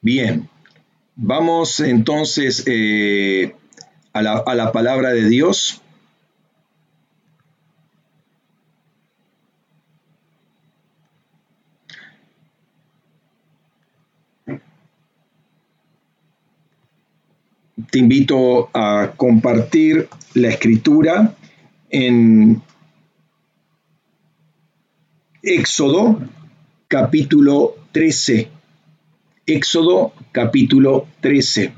Bien, vamos entonces eh, a, la, a la palabra de Dios. te invito a compartir la escritura en Éxodo capítulo 13. Éxodo capítulo 13.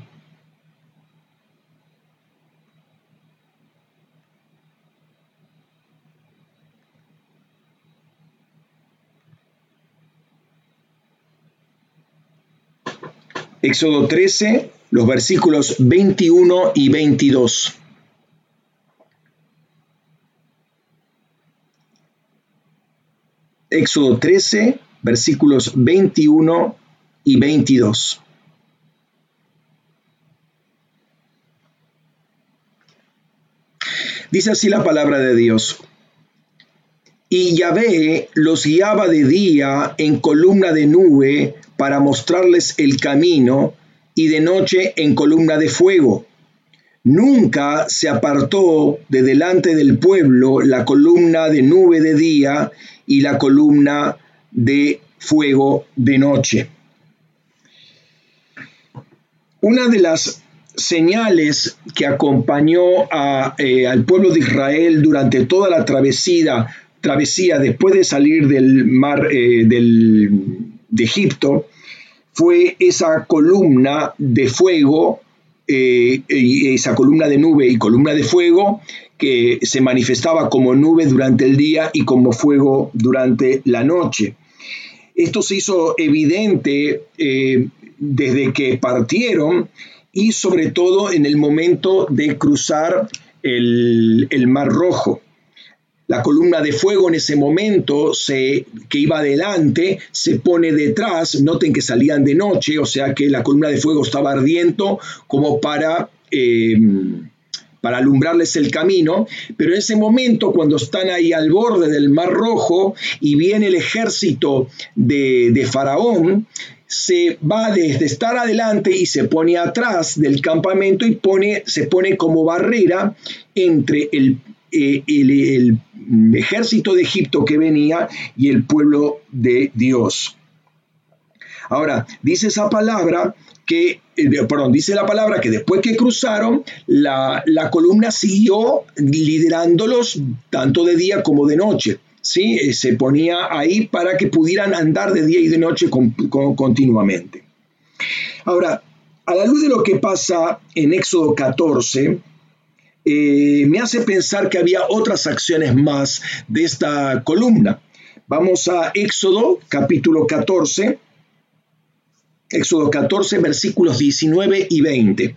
Éxodo 13, los versículos 21 y 22. Éxodo 13, versículos 21 y 22. Dice así la palabra de Dios. Y Yahvé los guiaba de día en columna de nube para mostrarles el camino y de noche en columna de fuego. Nunca se apartó de delante del pueblo la columna de nube de día y la columna de fuego de noche. Una de las señales que acompañó eh, al pueblo de Israel durante toda la travesía, travesía después de salir del mar eh, de Egipto fue esa columna de fuego, eh, esa columna de nube y columna de fuego que se manifestaba como nube durante el día y como fuego durante la noche. Esto se hizo evidente eh, desde que partieron y sobre todo en el momento de cruzar el Mar Rojo. La columna de fuego en ese momento se, que iba adelante se pone detrás, noten que salían de noche, o sea que la columna de fuego estaba ardiendo como para... Eh, para alumbrarles el camino, pero en ese momento cuando están ahí al borde del Mar Rojo y viene el ejército de, de Faraón, se va desde estar adelante y se pone atrás del campamento y pone, se pone como barrera entre el, eh, el, ejército de Egipto que venía y el pueblo de Dios. Ahora, dice esa palabra que, eh, perdón, dice la palabra que después que cruzaron, la, columna siguió liderándolos tanto de día como de noche. ¿sí? Eh, se ponía ahí para que pudieran andar de día y de noche continuamente. Ahora, a la luz de lo que pasa en Éxodo 14, eh, me hace pensar que había otras acciones más de esta columna. Vamos a Éxodo capítulo 14, Éxodo 14 versículos 19 y 20.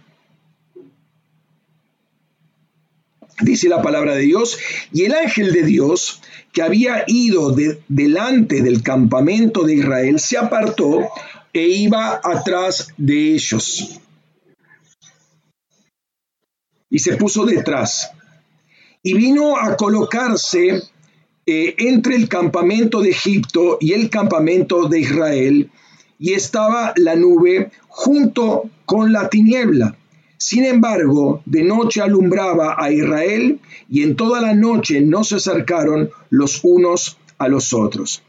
Dice la palabra de Dios, y el ángel de Dios que había ido delante del campamento de Israel se apartó e iba atrás de ellos y se puso detrás. Y vino a colocarse eh, entre el campamento de Egipto y el campamento de Israel, y estaba la nube junto con la tiniebla. Sin embargo, de noche alumbraba a Israel, y en toda la noche no se acercaron los unos a los otros.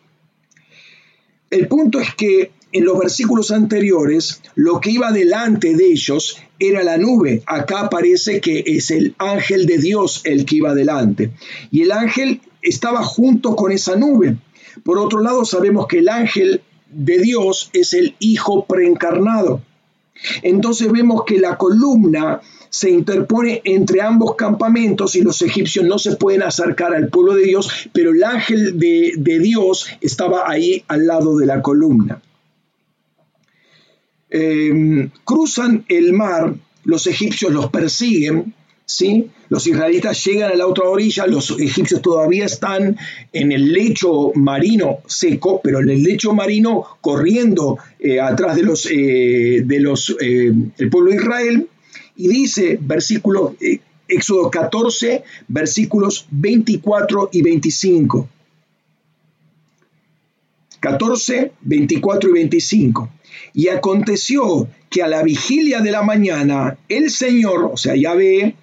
El punto es que en los versículos anteriores, lo que iba delante de ellos era la nube. Acá parece que es el ángel de Dios el que iba delante. Y el ángel estaba junto con esa nube. Por otro lado, sabemos que el ángel de Dios es el Hijo preencarnado. Entonces vemos que la columna se interpone entre ambos campamentos y los egipcios no se pueden acercar al pueblo de Dios, pero el ángel de, de Dios estaba ahí al lado de la columna. Em, cruzan el mar, los egipcios los persiguen, ¿sí? Los israelitas llegan a la otra orilla, los egipcios todavía están en el lecho marino seco, pero en el lecho marino corriendo eh, atrás de los, eh, de los eh, el pueblo de Israel, y dice, versículo, Éxodo 14, versículos 24 y 25. 14, 24 y 25. Y aconteció que a la vigilia de la mañana el Señor, o sea, Yahvé,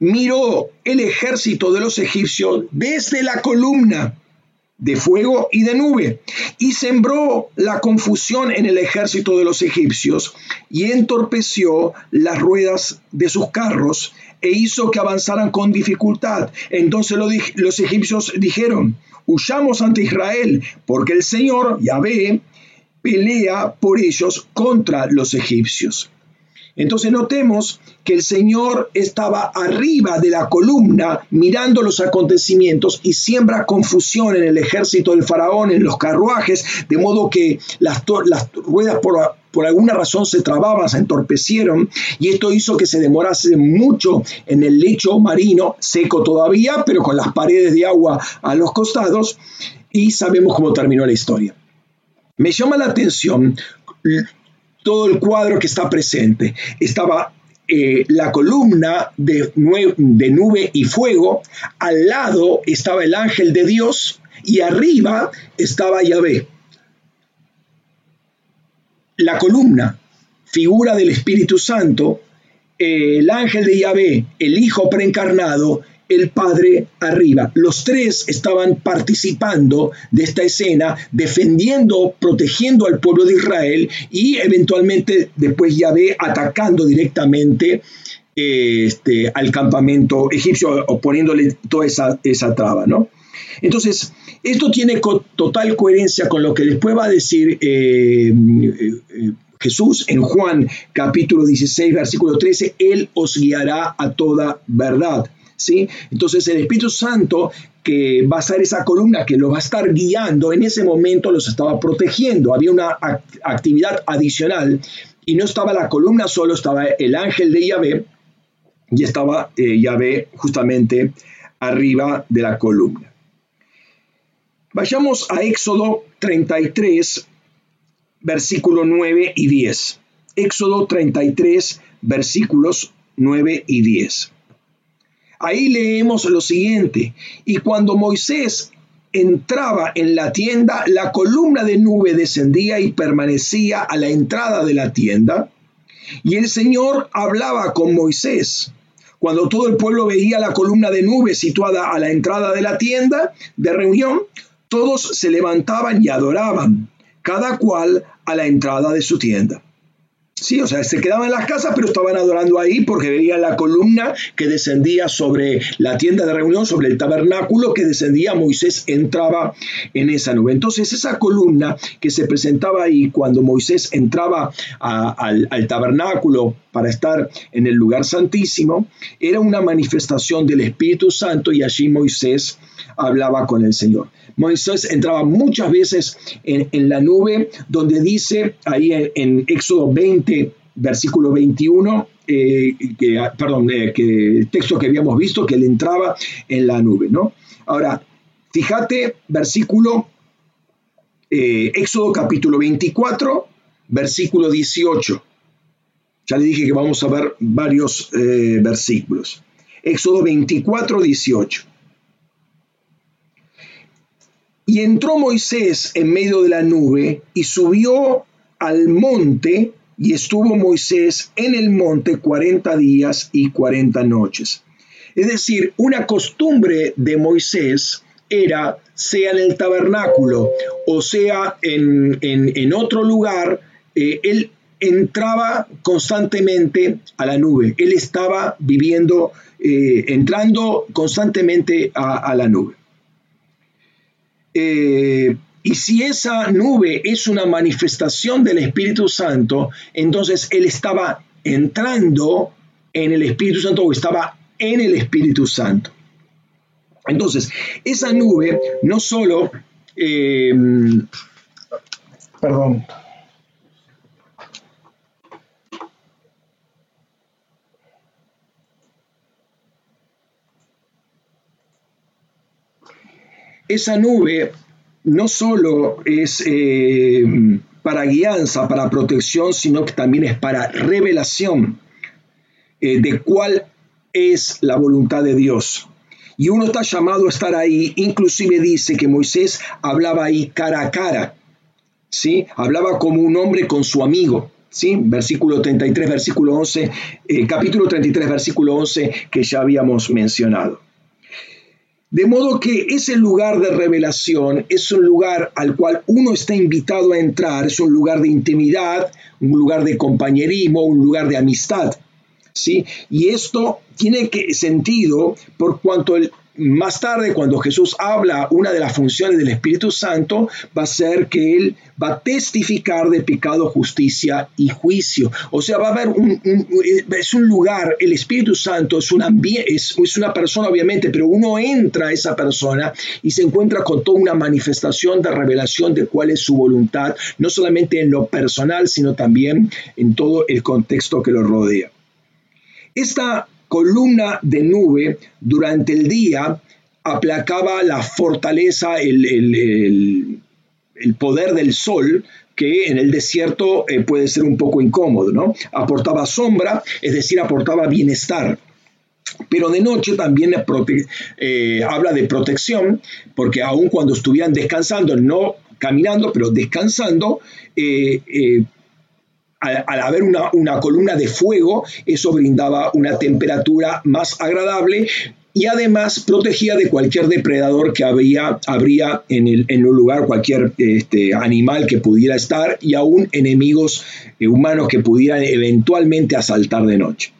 miró el ejército de los egipcios desde la columna de fuego y de nube, y sembró la confusión en el ejército de los egipcios, y entorpeció las ruedas de sus carros, e hizo que avanzaran con dificultad. Entonces los egipcios dijeron, huyamos ante Israel, porque el Señor, Yahvé, pelea por ellos contra los egipcios. Entonces notemos que el Señor estaba arriba de la columna mirando los acontecimientos y siembra confusión en el ejército del faraón, en los carruajes, de modo que las, ruedas por alguna razón se trababan, se entorpecieron y esto hizo que se demorase mucho en el lecho marino, seco todavía, pero con las paredes de agua a los costados y sabemos cómo terminó la historia. Me llama la atención todo el cuadro que está presente. Estaba eh, la columna de, de nube y fuego, al lado estaba el ángel de Dios y arriba estaba Yahvé. La columna, figura del Espíritu Santo, el ángel de Yahvé, el Hijo preencarnado el Padre arriba. Los tres estaban participando de esta escena, defendiendo, protegiendo al pueblo de Israel y eventualmente después Yahvé atacando directamente este, al campamento egipcio, poniéndole toda esa, esa traba, ¿no? Entonces, esto tiene total coherencia con lo que después va a decir eh, eh, Jesús en Juan capítulo 16, versículo 13, Él os guiará a toda verdad. Entonces el Espíritu Santo que va a ser esa columna que lo va a estar guiando, en ese momento los estaba protegiendo, había una actividad adicional y no estaba la columna solo, estaba el ángel de Yahvé y estaba eh, Yahvé justamente arriba de la columna. Vayamos a Éxodo 33, versículo 9 y 10. Éxodo 33, versículos 9 y 10. Ahí leemos lo siguiente, y cuando Moisés entraba en la tienda, la columna de nube descendía y permanecía a la entrada de la tienda, y el Señor hablaba con Moisés. Cuando todo el pueblo veía la columna de nube situada a la entrada de la tienda de reunión, todos se levantaban y adoraban, cada cual a la entrada de su tienda. Sí, o sea, se quedaban en las casas, pero estaban adorando ahí porque veían la columna que descendía sobre la tienda de reunión, sobre el tabernáculo que descendía, Moisés entraba en esa nube. Entonces, esa columna que se presentaba ahí cuando Moisés entraba al, tabernáculo para estar en el lugar santísimo, era una manifestación del Espíritu Santo y allí Moisés hablaba con el Señor. Moisés entraba muchas veces en, la nube, donde dice ahí en, Éxodo 20, versículo 21, eh, que, perdón, eh, que el texto que habíamos visto, que él entraba en la nube, ¿no? Ahora, fíjate, versículo, eh, Éxodo capítulo 24, versículo 18. Ya le dije que vamos a ver varios versículos. Éxodo 24, 18. Y entró Moisés en medio de la nube y subió al monte y estuvo Moisés en el monte cuarenta días y cuarenta noches. Es decir, una costumbre de Moisés era, sea en el tabernáculo o sea en, otro lugar, eh, él entraba constantemente a la nube. Él estaba viviendo, eh, entrando constantemente a la nube. Eh, y si esa nube es una manifestación del Espíritu Santo, entonces él estaba entrando en el Espíritu Santo o estaba en el Espíritu Santo. Entonces, esa nube no solo, eh, perdón, esa nube no solo es eh, para guianza, para protección, sino que también es para revelación eh, de cuál es la voluntad de Dios. y uno está llamado a estar ahí. Inclusive dice que Moisés hablaba ahí cara a cara, ¿sí? Hablaba como un hombre con su amigo. ¿Sí? Versículo 33, versículo 11, eh, capítulo 33, versículo 11 que ya habíamos mencionado. De modo que ese lugar de revelación es un lugar al cual uno está invitado a entrar, es un lugar de intimidad, un lugar de compañerismo, un lugar de amistad. ¿sí? Y esto tiene que, sentido por cuanto el, más tarde, cuando Jesús habla, una de las funciones del Espíritu Santo va a ser que Él va a testificar de pecado, justicia y juicio. O sea, va a haber un, es un lugar, el Espíritu Santo es una, es, es una persona obviamente, pero uno entra a esa persona y se encuentra con toda una manifestación de revelación de cuál es su voluntad, no solamente en lo personal, sino también en todo el contexto que lo rodea. Esta columna de nube durante el día aplacaba la fortaleza, el, poder del sol, que en el desierto eh, puede ser un poco incómodo, ¿no? Aportaba sombra, es decir, aportaba bienestar. Pero de noche también eh, habla de protección, porque aun cuando estuvieran descansando, no caminando, pero descansando, eh, al, haber una, columna de fuego, eso brindaba una temperatura más agradable y además protegía de cualquier depredador que había, habría en, el, en lugar, cualquier este, animal que pudiera estar y aún enemigos eh, humanos que pudieran eventualmente asaltar de noche.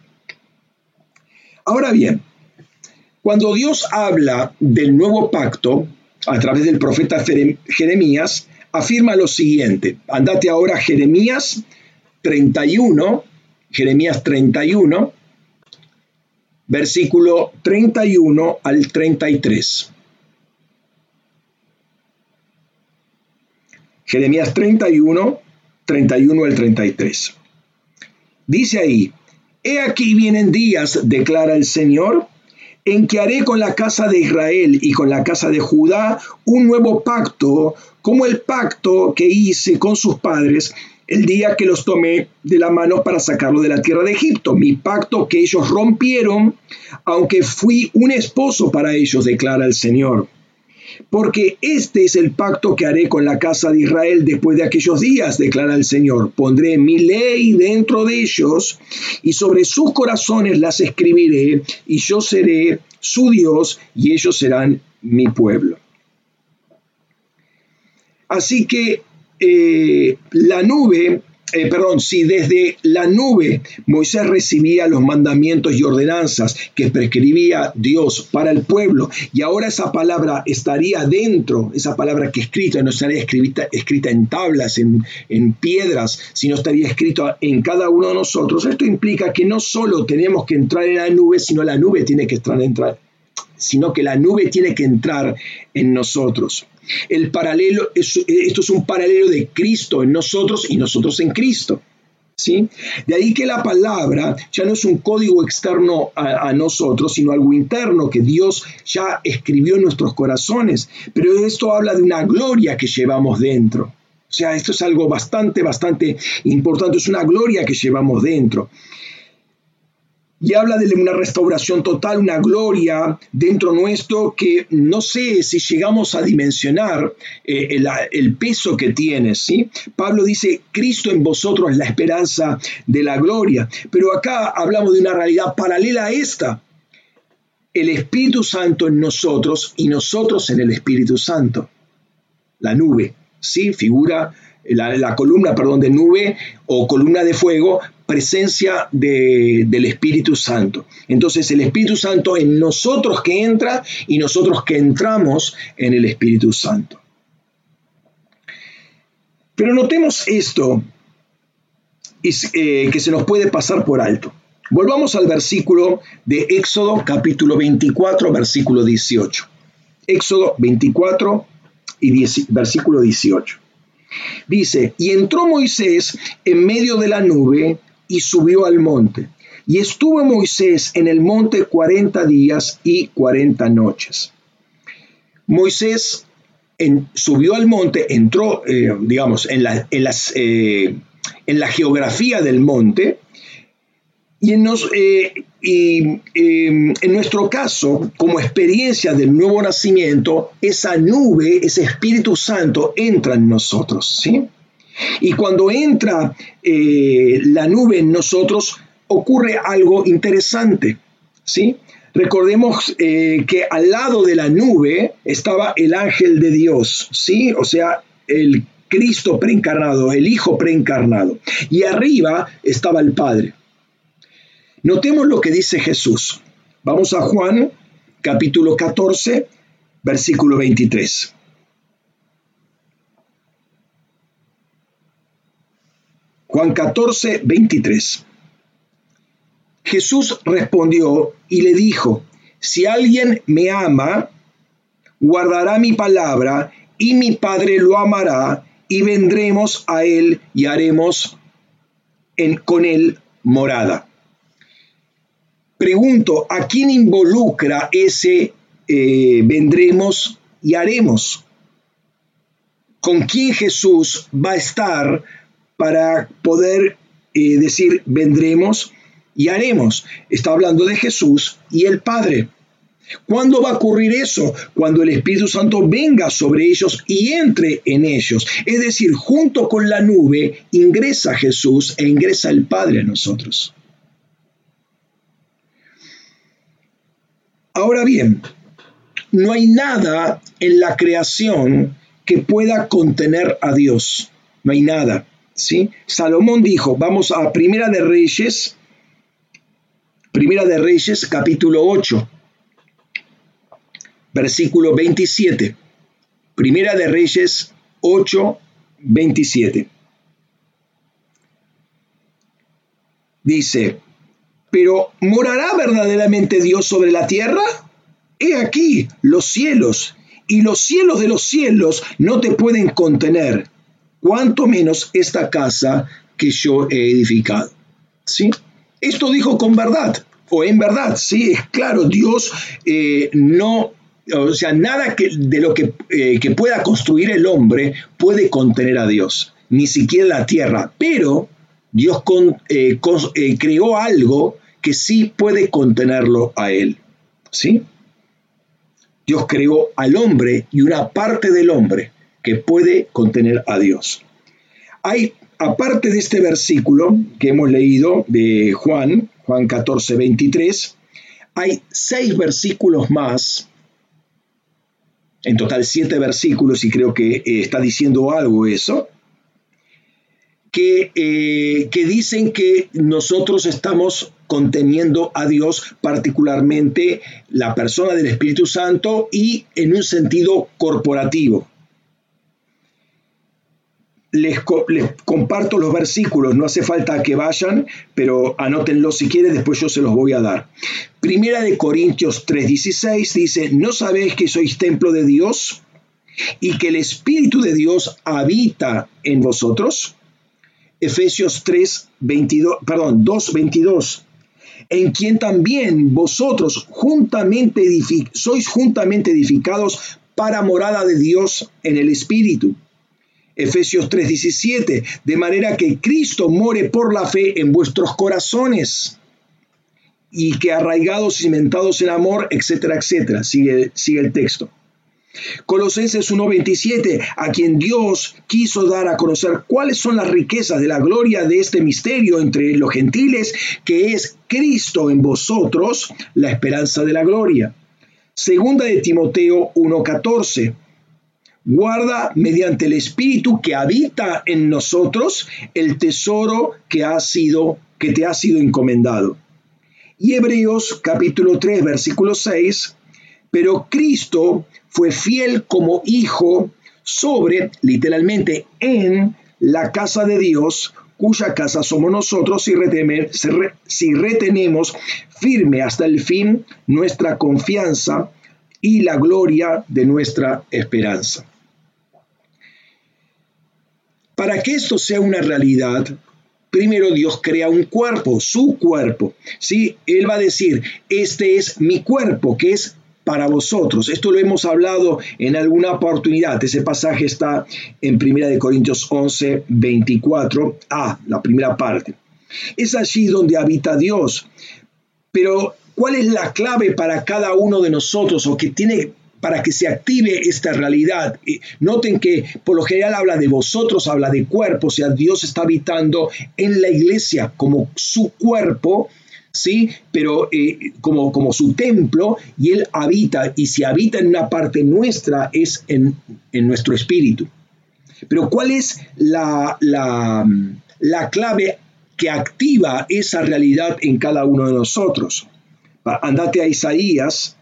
Ahora bien, cuando Dios habla del nuevo pacto a través del profeta Jeremías, afirma lo siguiente. Andate ahora Jeremías 31, Jeremías 31, versículo 31 al 33. Jeremías 31, 31 al 33. Dice ahí, He aquí vienen días, declara el Señor, en que haré con la casa de Israel y con la casa de Judá un nuevo pacto, como el pacto que hice con sus padres el día que los tomé de la mano para sacarlo de la tierra de Egipto, mi pacto que ellos rompieron, aunque fui un esposo para ellos, declara el Señor. Porque este es el pacto que haré con la casa de Israel después de aquellos días, declara el Señor. Pondré mi ley dentro de ellos y sobre sus corazones las escribiré y yo seré su Dios y ellos serán mi pueblo. Así que eh, la nube, eh, perdón, si desde la nube Moisés recibía los mandamientos y ordenanzas que prescribía Dios para el pueblo, y ahora esa palabra estaría dentro, esa palabra que escrita no estaría escrita, escrita en tablas, en, en piedras, sino estaría escrito en cada uno de nosotros, esto implica que no solo tenemos que entrar en la nube, sino la nube tiene que entrar, entrar sino que la nube tiene que entrar en nosotros. El paralelo, esto es un paralelo de Cristo en nosotros y nosotros en Cristo. ¿Sí? De ahí que la palabra ya no es un código externo a, a, nosotros, sino algo interno que Dios ya escribió en nuestros corazones. Pero esto habla de una gloria que llevamos dentro. O sea, esto es algo bastante, bastante importante, es una gloria que llevamos dentro y habla de una restauración total, una gloria dentro nuestro que no sé si llegamos a dimensionar eh, el, peso que tiene. ¿sí? Pablo dice, Cristo en vosotros es la esperanza de la gloria, pero acá hablamos de una realidad paralela a esta. El Espíritu Santo en nosotros y nosotros en el Espíritu Santo. La nube, ¿sí? Figura la, la, columna, perdón, de nube o columna de fuego presencia del Espíritu Santo. Entonces el Espíritu Santo en nosotros que entra y nosotros que entramos en el Espíritu Santo. Pero notemos esto eh, que se nos puede pasar por alto. Volvamos al versículo de Éxodo capítulo 24, versículo 18. Éxodo 24 y versículo 18. Dice, y entró Moisés en medio de la nube y subió al monte. Y estuvo Moisés en el monte cuarenta días y cuarenta noches. Moisés subió al monte, entró, eh, digamos, en la, en, las, eh, en la geografía del monte, Y en, eh, em, en nuestro caso, como experiencia del nuevo nacimiento, esa nube, ese Espíritu Santo entra en nosotros, ¿sí? Y cuando entra eh, la nube en nosotros, ocurre algo interesante, ¿sí? Recordemos eh, que al lado de la nube estaba el ángel de Dios, ¿sí? O sea, el Cristo preencarnado, el Hijo preencarnado. Y arriba estaba el Padre. Notemos lo que dice Jesús. Vamos a Juan, capítulo 14, versículo 23. Juan 14, 23. Jesús respondió y le dijo, si alguien me ama, guardará mi palabra y mi Padre lo amará y vendremos a él y haremos en, con él morada. Pregunto, ¿a quién involucra ese eh, vendremos y haremos? ¿Con quién Jesús va a estar para poder eh, decir vendremos y haremos? Está hablando de Jesús y el Padre. ¿Cuándo va a ocurrir eso? Cuando el Espíritu Santo venga sobre ellos y entre en ellos. Es decir, junto con la nube ingresa Jesús e ingresa el Padre a nosotros. Ahora bien, no hay nada en la creación que pueda contener a Dios. No hay nada. Salomón dijo, vamos a Primera de Reyes, Primera de Reyes, capítulo 8, versículo 27. Primera de Reyes 8, 27. Dice, pero ¿morará verdaderamente Dios sobre la tierra? He aquí los cielos, y los cielos de los cielos no te pueden contener, cuanto menos esta casa que yo he edificado. ¿Sí? Esto dijo con verdad, o en verdad, sí, es claro, Dios eh, no, o sea, nada que, de lo que, eh, que pueda construir el hombre puede contener a Dios, ni siquiera la tierra, pero Dios eh, creó algo que sí puede contenerlo a él. ¿Sí? Dios creó al hombre y una parte del hombre que puede contener a Dios. Hay, aparte de este versículo que hemos leído de Juan, Juan 14, 23, hay seis versículos más, en total siete versículos, y creo que eh, está diciendo algo eso, que, eh, que dicen que nosotros estamos conteniendo a Dios, particularmente la persona del Espíritu Santo y en un sentido corporativo. Les, comparto los versículos, no hace falta que vayan, pero anótenlos si quieren, después yo se los voy a dar. Primera de Corintios 3:16 dice, ¿no sabéis que sois templo de Dios y que el Espíritu de Dios habita en vosotros? Efesios 3, 22, perdón, 2, 22, en quien también vosotros juntamente sois juntamente edificados para morada de Dios en el Espíritu. Efesios 3:17, de manera que Cristo more por la fe en vuestros corazones y que arraigados y cimentados en amor, etcétera, etcétera. Sigue, sigue el texto. Colosenses 1:27, a quien Dios quiso dar a conocer cuáles son las riquezas de la gloria de este misterio entre los gentiles, que es Cristo en vosotros, la esperanza de la gloria. Segunda de Timoteo 1:14, guarda mediante el Espíritu que habita en nosotros el tesoro que ha sido que te ha sido encomendado. Y Hebreos capítulo 3 versículo 6, pero Cristo fue fiel como hijo sobre, literalmente, en la casa de Dios, cuya casa somos nosotros si, si retenemos firme hasta el fin nuestra confianza y la gloria de nuestra esperanza. Para que esto sea una realidad, primero Dios crea un cuerpo, su cuerpo. ¿sí? Él va a decir, este es mi cuerpo, que es para vosotros. Esto lo hemos hablado en alguna oportunidad. Ese pasaje está en 1 Corintios 11, 24a, la primera parte. Es allí donde habita Dios. Pero, ¿cuál es la clave para cada uno de nosotros o que tiene para que se active esta realidad. Noten que por lo general habla de vosotros, habla de cuerpo, o sea, Dios está habitando en la iglesia como su cuerpo, ¿sí? Pero eh, como, como su templo, y Él habita, y si habita en una parte nuestra, es en, nuestro espíritu. Pero ¿cuál es la, la, la clave que activa esa realidad en cada uno de nosotros. Andate a Isaías,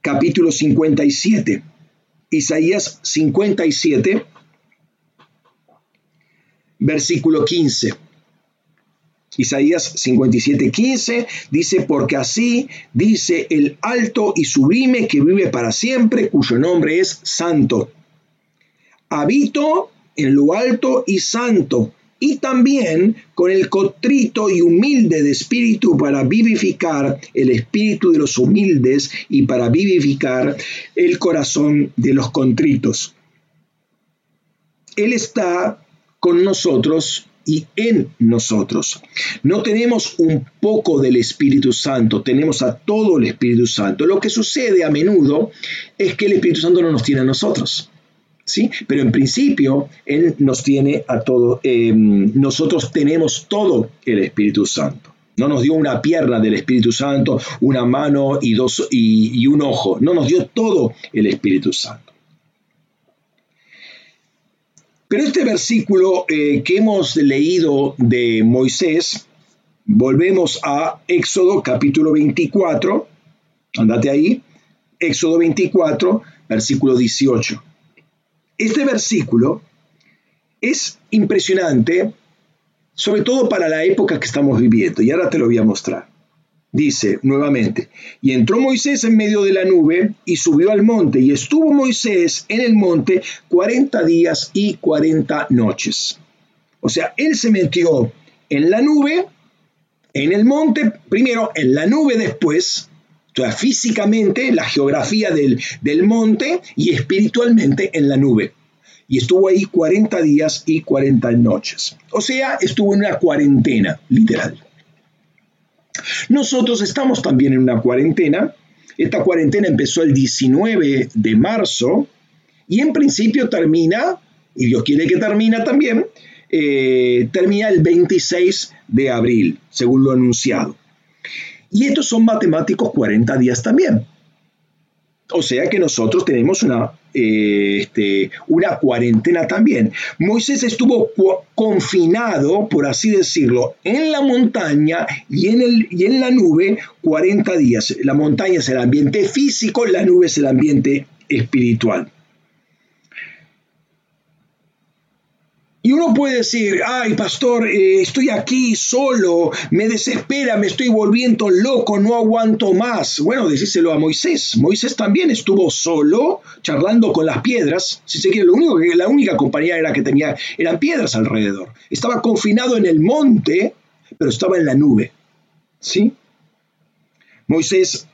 capítulo 57. Isaías 57, versículo 15. Isaías 57, 15 dice, porque así dice el alto y sublime que vive para siempre, cuyo nombre es santo. Habito en lo alto y santo, y también con el cotrito y humilde de espíritu para vivificar el espíritu de los humildes y para vivificar el corazón de los contritos. Él está con nosotros y en nosotros. No tenemos un poco del Espíritu Santo, tenemos a todo el Espíritu Santo. Lo que sucede a menudo es que el Espíritu Santo no nos tiene a nosotros. Pero en principio Él nos tiene a todo, eh, nosotros tenemos todo el Espíritu Santo. No nos dio una pierna del Espíritu Santo, una mano y, dos, y, un ojo. No nos dio todo el Espíritu Santo. Pero este versículo eh, que hemos leído de Moisés, volvemos a Éxodo capítulo 24, andate ahí, Éxodo 24, versículo 18. Este versículo es impresionante, sobre todo para la época que estamos viviendo, y ahora te lo voy a mostrar. Dice nuevamente, y entró Moisés en medio de la nube y subió al monte, y estuvo Moisés en el monte cuarenta días y cuarenta noches. O sea, él se metió en la nube, en el monte, primero en la nube después, sea, físicamente, la geografía del, del monte y espiritualmente en la nube. Y estuvo ahí 40 días y 40 noches. O sea, estuvo en una cuarentena, literal. Nosotros estamos también en una cuarentena. Esta cuarentena empezó el 19 de marzo y en principio termina, y Dios quiere que termine también, eh, termina el 26 de abril, según lo anunciado. Y estos son matemáticos 40 días también. O sea que nosotros tenemos una, eh, este, una cuarentena también. Moisés estuvo confinado, por así decirlo, en la montaña y en, el, y en la nube 40 días. La montaña es el ambiente físico, la nube es el ambiente espiritual. Y uno puede decir, ay pastor, eh, estoy aquí solo, me desespera, me estoy volviendo loco, no aguanto más. Bueno, decíselo a Moisés. Moisés también estuvo solo, charlando con las piedras. Si se quiere, lo único que la única compañía era que tenía eran piedras alrededor. Estaba confinado en el monte, pero estaba en la nube. ¿Sí? Moisés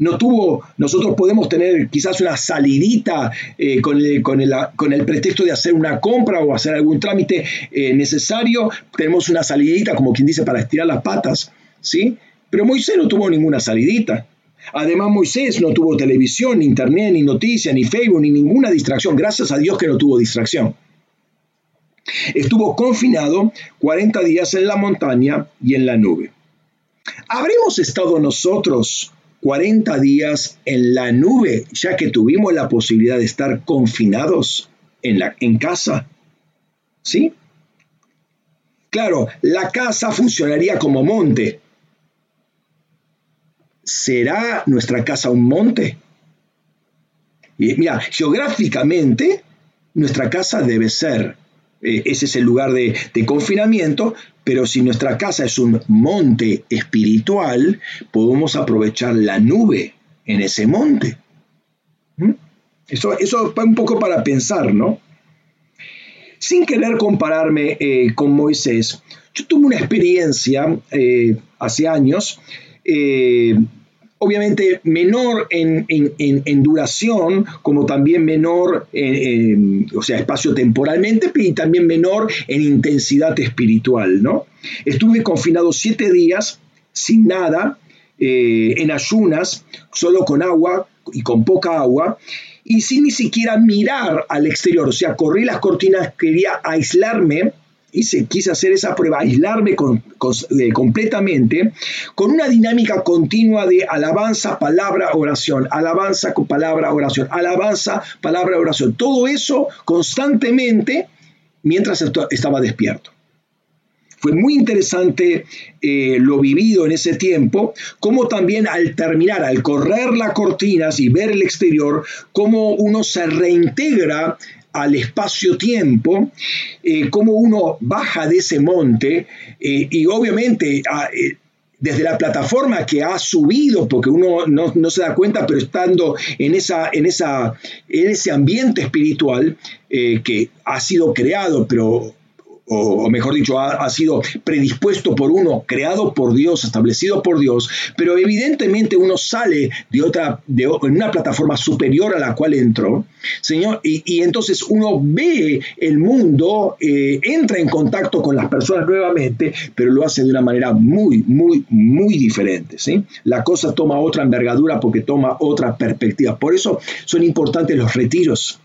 no tuvo, nosotros podemos tener quizás una salidita eh, con, el, pretexto de hacer una compra o hacer algún trámite eh, necesario, tenemos una salidita, como quien dice, para estirar las patas, ¿sí? Pero Moisés no tuvo ninguna salidita. Además, Moisés no tuvo televisión, ni internet, ni noticias, ni Facebook, ni ninguna distracción. Gracias a Dios que no tuvo distracción. Estuvo confinado 40 días en la montaña y en la nube. ¿Habremos estado nosotros 40 días en la nube, ya que tuvimos la posibilidad de estar confinados en, la, en casa. ¿Sí? Claro, la casa funcionaría como monte. ¿Será nuestra casa un monte? Mira, geográficamente, nuestra casa debe ser eh, ese es el lugar de, confinamiento, pero si nuestra casa es un monte espiritual, podemos aprovechar la nube en ese monte. ¿Mm? Eso, eso un poco para pensar, ¿no? Sin querer compararme eh, con Moisés, yo tuve una experiencia eh, hace años obviamente menor en, duración, como también menor, o sea, espacio temporalmente, y también menor en intensidad espiritual, ¿no? Estuve confinado siete días sin nada, eh, en ayunas, solo con agua y con poca agua, y sin ni siquiera mirar al exterior, o sea, corrí las cortinas, quería aislarme hice, quise hacer esa prueba, aislarme eh, completamente con una dinámica continua de alabanza, palabra, oración, alabanza, palabra, oración, alabanza, palabra, oración. Todo eso constantemente mientras estaba despierto. Fue muy interesante eh, lo vivido en ese tiempo, como también al terminar, al correr las cortinas y ver el exterior, cómo uno se reintegra al espacio-tiempo, eh, cómo uno baja de ese monte eh, y obviamente ah, eh, desde la plataforma que ha subido, porque uno no, se da cuenta, pero estando en, esa, en, esa, en ese ambiente espiritual que ha sido creado, pero o, mejor dicho, ha, sido predispuesto por uno, creado por Dios, establecido por Dios, pero evidentemente uno sale de otra, de, una plataforma superior a la cual entró, Señor, y, entonces uno ve el mundo, eh, entra en contacto con las personas nuevamente, pero lo hace de una manera muy, muy, muy diferente, ¿sí? La cosa toma otra envergadura porque toma otra perspectiva. Por eso son importantes los retiros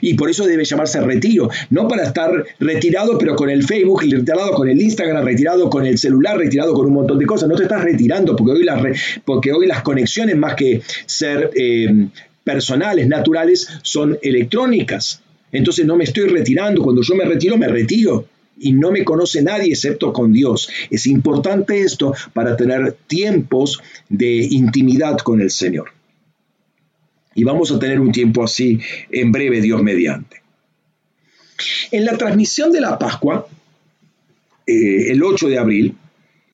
y por eso debe llamarse retiro, no para estar retirado pero con el Facebook, retirado con el Instagram, retirado con el celular, retirado con un montón de cosas. No te estás retirando porque hoy las, porque hoy las conexiones más que ser eh, personales, naturales, son electrónicas. Entonces no me estoy retirando. Cuando yo me retiro, me retiro y no me conoce nadie excepto con Dios. Es importante esto para tener tiempos de intimidad con el Señor. Y vamos a tener un tiempo así en breve, Dios mediante. En la transmisión de la Pascua, eh, el 8 de abril,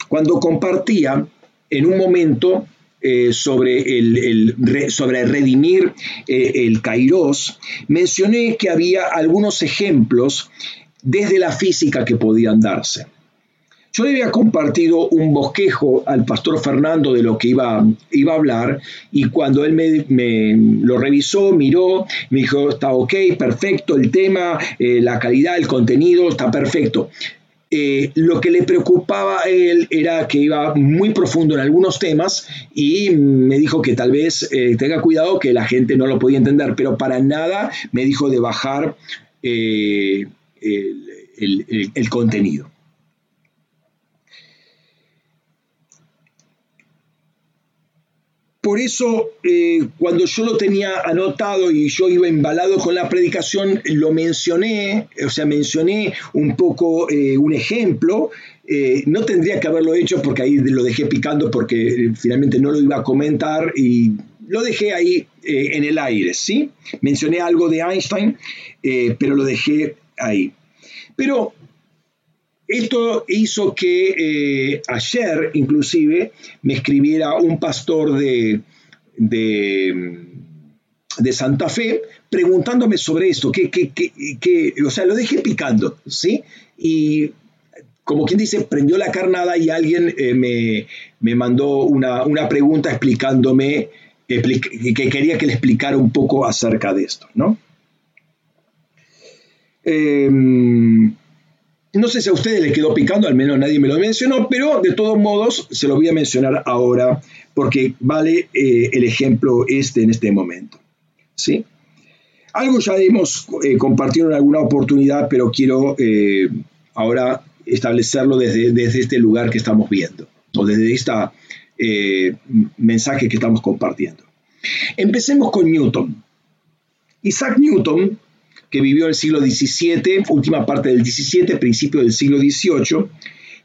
cuando compartía en un momento eh, sobre, el, sobre redimir eh, el Kairos, mencioné que había algunos ejemplos desde la física que podían darse. Yo le había compartido un bosquejo al pastor Fernando de lo que iba, iba a hablar y cuando él me, lo revisó, miró, me dijo, está ok, perfecto, el tema, eh, la calidad, el contenido, está perfecto. Eh, lo que le preocupaba a él era que iba muy profundo en algunos temas y me dijo que tal vez eh, tenga cuidado que la gente no lo podía entender, pero para nada me dijo de bajar el contenido. Por eso, eh, cuando yo lo tenía anotado y yo iba embalado con la predicación, lo mencioné, o sea, mencioné un poco eh, un ejemplo. Eh, no tendría que haberlo hecho porque ahí lo dejé picando porque finalmente no lo iba a comentar y lo dejé ahí en el aire, ¿sí? Mencioné algo de Einstein, pero lo dejé ahí. Pero esto hizo que eh, ayer, inclusive, me escribiera un pastor de, de, Santa Fe preguntándome sobre esto, que, que, o sea, lo dejé picando, ¿sí? Y como quien dice, prendió la carnada y alguien eh, me, mandó una, pregunta explicándome, que quería que le explicara un poco acerca de esto, ¿no? Em, no sé si a ustedes les quedó picando, al menos nadie me lo mencionó, pero de todos modos se lo voy a mencionar ahora porque vale eh, el ejemplo este en este momento. ¿sí? Algo ya hemos eh, compartido en alguna oportunidad, pero quiero eh, ahora establecerlo desde, desde, este lugar que estamos viendo, o desde este mensaje que estamos compartiendo. Empecemos con Newton. Isaac Newton que vivió en el siglo XVII, última parte del XVII, principio del siglo XVIII.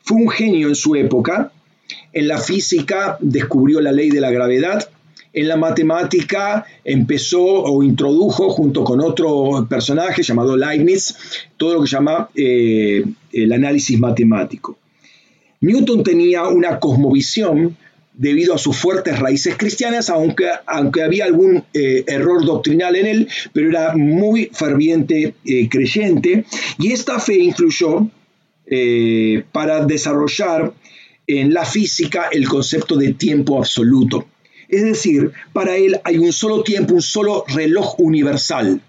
Fue un genio en su época. En la física descubrió la ley de la gravedad. En la matemática empezó o introdujo junto con otro personaje llamado Leibniz todo lo que llama eh, el análisis matemático. Newton tenía una cosmovisión debido a sus fuertes raíces cristianas, aunque, aunque había algún eh, error doctrinal en él, pero era muy ferviente eh, creyente, y esta fe influyó eh, para desarrollar en la física el concepto de tiempo absoluto. Es decir, para él hay un solo tiempo, un solo reloj universal.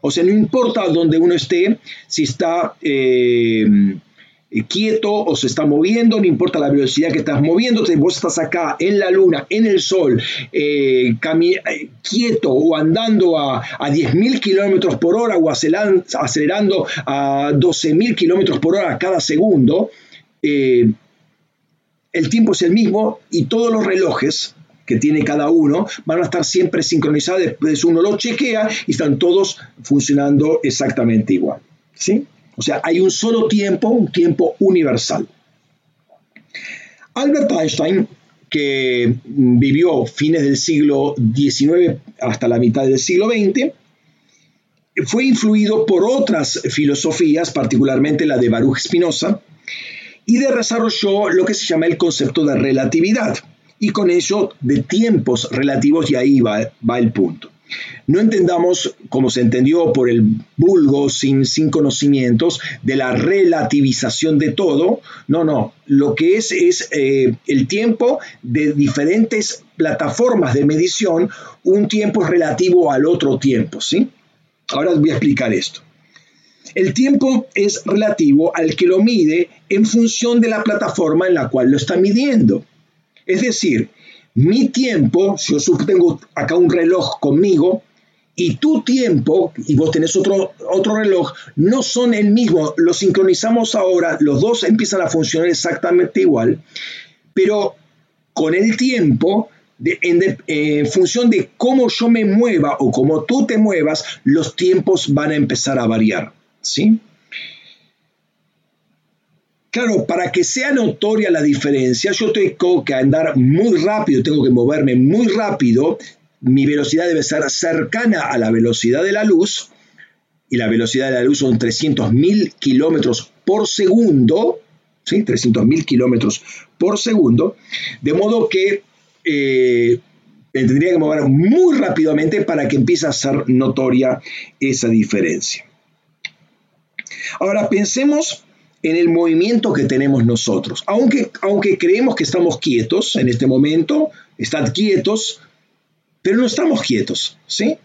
O sea, no importa dónde uno esté, si está eh, quieto o se está moviendo, no importa la velocidad que estás moviendo, vos estás acá en la luna, en el sol, eh, eh, quieto o andando a, a 10.000 kilómetros por hora o acelerando a 12.000 kilómetros por hora cada segundo, el tiempo es el mismo y todos los relojes que tiene cada uno van a estar siempre sincronizados, después uno lo chequea y están todos funcionando exactamente igual. ¿sí? O sea, hay un solo tiempo, un tiempo universal. Albert Einstein, que vivió fines del siglo XIX hasta la mitad del siglo XX, fue influido por otras filosofías, particularmente la de Baruch Spinoza, y desarrolló lo que se llama el concepto de relatividad, y con ello de tiempos relativos, y ahí va, va el punto. No entendamos, como se entendió por el vulgo sin, sin, conocimientos, de la relativización de todo. No, no. Lo que es es eh, el tiempo de diferentes plataformas de medición, un tiempo relativo al otro tiempo, ¿sí? Ahora voy a explicar esto. El tiempo es relativo al que lo mide en función de la plataforma en la cual lo está midiendo. Es decir, mi tiempo, si yo tengo acá un reloj conmigo, y tu tiempo, y vos tenés otro, otro reloj, no son el mismo, los sincronizamos ahora, los dos empiezan a funcionar exactamente igual, pero con el tiempo, en, en, función de cómo yo me mueva o cómo tú te muevas, los tiempos van a empezar a variar. ¿sí? Claro, para que sea notoria la diferencia, yo tengo que andar muy rápido, tengo que moverme muy rápido, mi velocidad debe ser cercana a la velocidad de la luz, y la velocidad de la luz son 300.000 kilómetros por segundo, ¿sí? 300.000 kilómetros por segundo, de modo que eh, tendría que mover muy rápidamente para que empiece a ser notoria esa diferencia. Ahora pensemos en el movimiento que tenemos nosotros. Aunque, aunque creemos que estamos quietos en este momento, están quietos, pero no estamos quietos, ¿sí?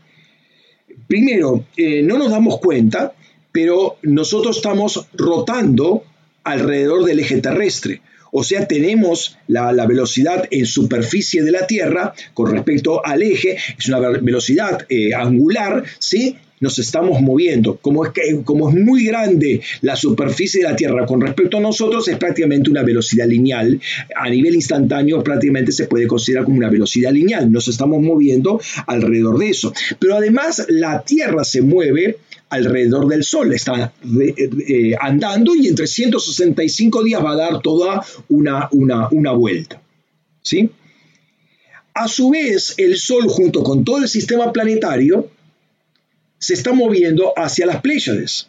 Primero, eh, no nos damos cuenta, pero nosotros estamos rotando alrededor del eje terrestre. O sea, tenemos la, velocidad en superficie de la Tierra con respecto al eje, es una velocidad eh, angular, ¿sí? Nos estamos moviendo. Como es, que, como es muy grande la superficie de la Tierra con respecto a nosotros, es prácticamente una velocidad lineal. A nivel instantáneo prácticamente se puede considerar como una velocidad lineal. Nos estamos moviendo alrededor de eso. Pero además la Tierra se mueve alrededor del Sol, está eh, andando y en 365 días va a dar toda una, una, una vuelta. ¿Sí? A su vez, el Sol junto con todo el sistema planetario se está moviendo hacia las Pléyades.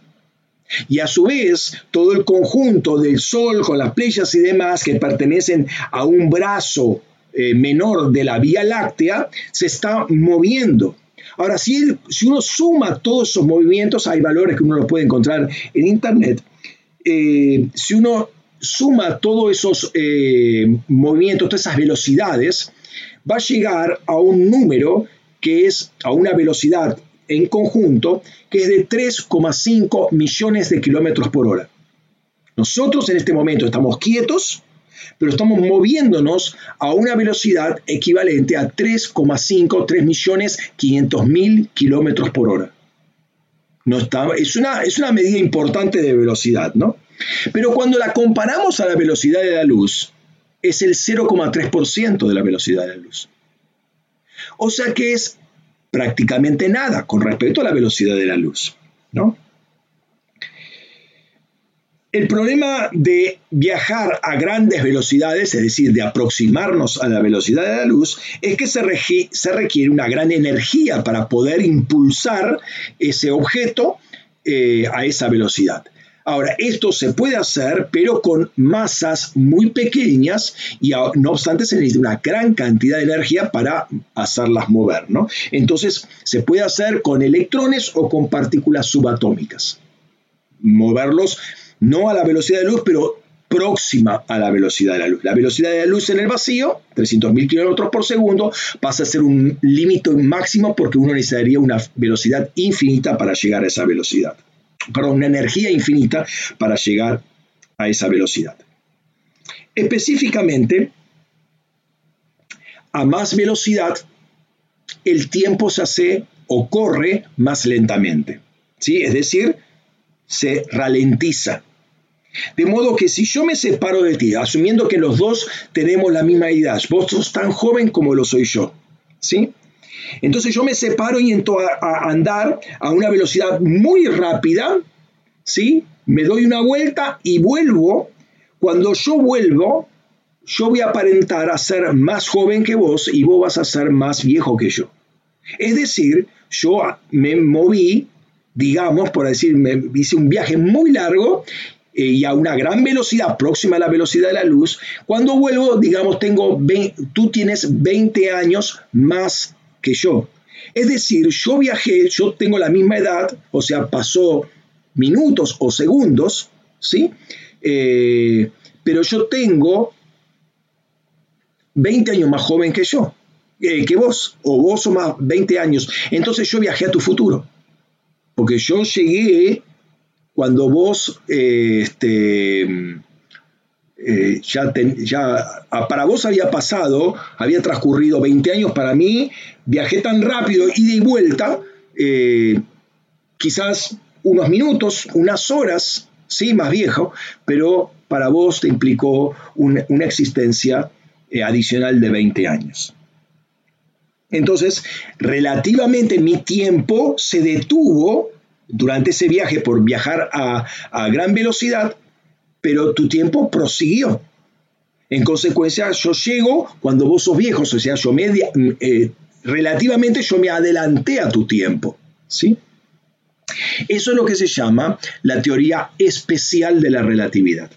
Y a su vez, todo el conjunto del Sol con las Pléyades y demás que pertenecen a un brazo eh, menor de la Vía Láctea, se está moviendo. Ahora, si, si, uno suma todos esos movimientos, hay valores que uno los puede encontrar en Internet. Eh, si uno suma todos esos eh, movimientos, todas esas velocidades, va a llegar a un número que es a una velocidad en conjunto, que es de 3,5 millones de kilómetros por hora. Nosotros en este momento estamos quietos, pero estamos moviéndonos a una velocidad equivalente a 3,5, 3 millones 500 mil kilómetros por hora. No está, es, una, es una medida importante de velocidad, ¿no? Pero cuando la comparamos a la velocidad de la luz, es el 0,3% de la velocidad de la luz. O sea que es prácticamente nada con respecto a la velocidad de la luz. ¿no? El problema de viajar a grandes velocidades, es decir, de aproximarnos a la velocidad de la luz, es que se, requiere una gran energía para poder impulsar ese objeto eh, a esa velocidad. Ahora, esto se puede hacer, pero con masas muy pequeñas y no obstante se necesita una gran cantidad de energía para hacerlas mover, ¿no? Entonces, se puede hacer con electrones o con partículas subatómicas. Moverlos no a la velocidad de luz, pero próxima a la velocidad de la luz. La velocidad de la luz en el vacío, 300.000 kilómetros por segundo, pasa a ser un límite máximo porque uno necesitaría una velocidad infinita para llegar a esa velocidad. Perdón, una energía infinita para llegar a esa velocidad. Específicamente, a más velocidad, el tiempo se hace o corre más lentamente. ¿sí? Es decir, se ralentiza. De modo que si yo me separo de ti, asumiendo que los dos tenemos la misma edad, vos sos tan joven como lo soy yo, ¿sí? Entonces yo me separo y entro a, andar a una velocidad muy rápida, ¿sí? Me doy una vuelta y vuelvo. Cuando yo vuelvo, yo voy a aparentar a ser más joven que vos y vos vas a ser más viejo que yo. Es decir, yo me moví, digamos, por decir, me hice un viaje muy largo eh, y a una gran velocidad, próxima a la velocidad de la luz. Cuando vuelvo, digamos, tengo tú tienes 20 años más que yo. Es decir, yo viajé, yo tengo la misma edad, o sea, pasó minutos o segundos, ¿sí? Eh, pero yo tengo 20 años más joven que yo, eh, que vos, o vos o más 20 años. Entonces yo viajé a tu futuro, porque yo llegué cuando vos, eh, este, eh, ya, ah, para vos había pasado, había transcurrido 20 años para mí, viajé tan rápido, ida y vuelta, eh, quizás unos minutos, unas horas, sí, más viejo, pero para vos te implicó una existencia adicional de 20 años. Entonces, relativamente mi tiempo se detuvo durante ese viaje por viajar a, gran velocidad, pero tu tiempo prosiguió. En consecuencia, yo llego cuando vos sos viejos, o sea, yo me, eh, relativamente yo me adelanté a tu tiempo. ¿sí? Eso es lo que se llama la teoría especial de la relatividad.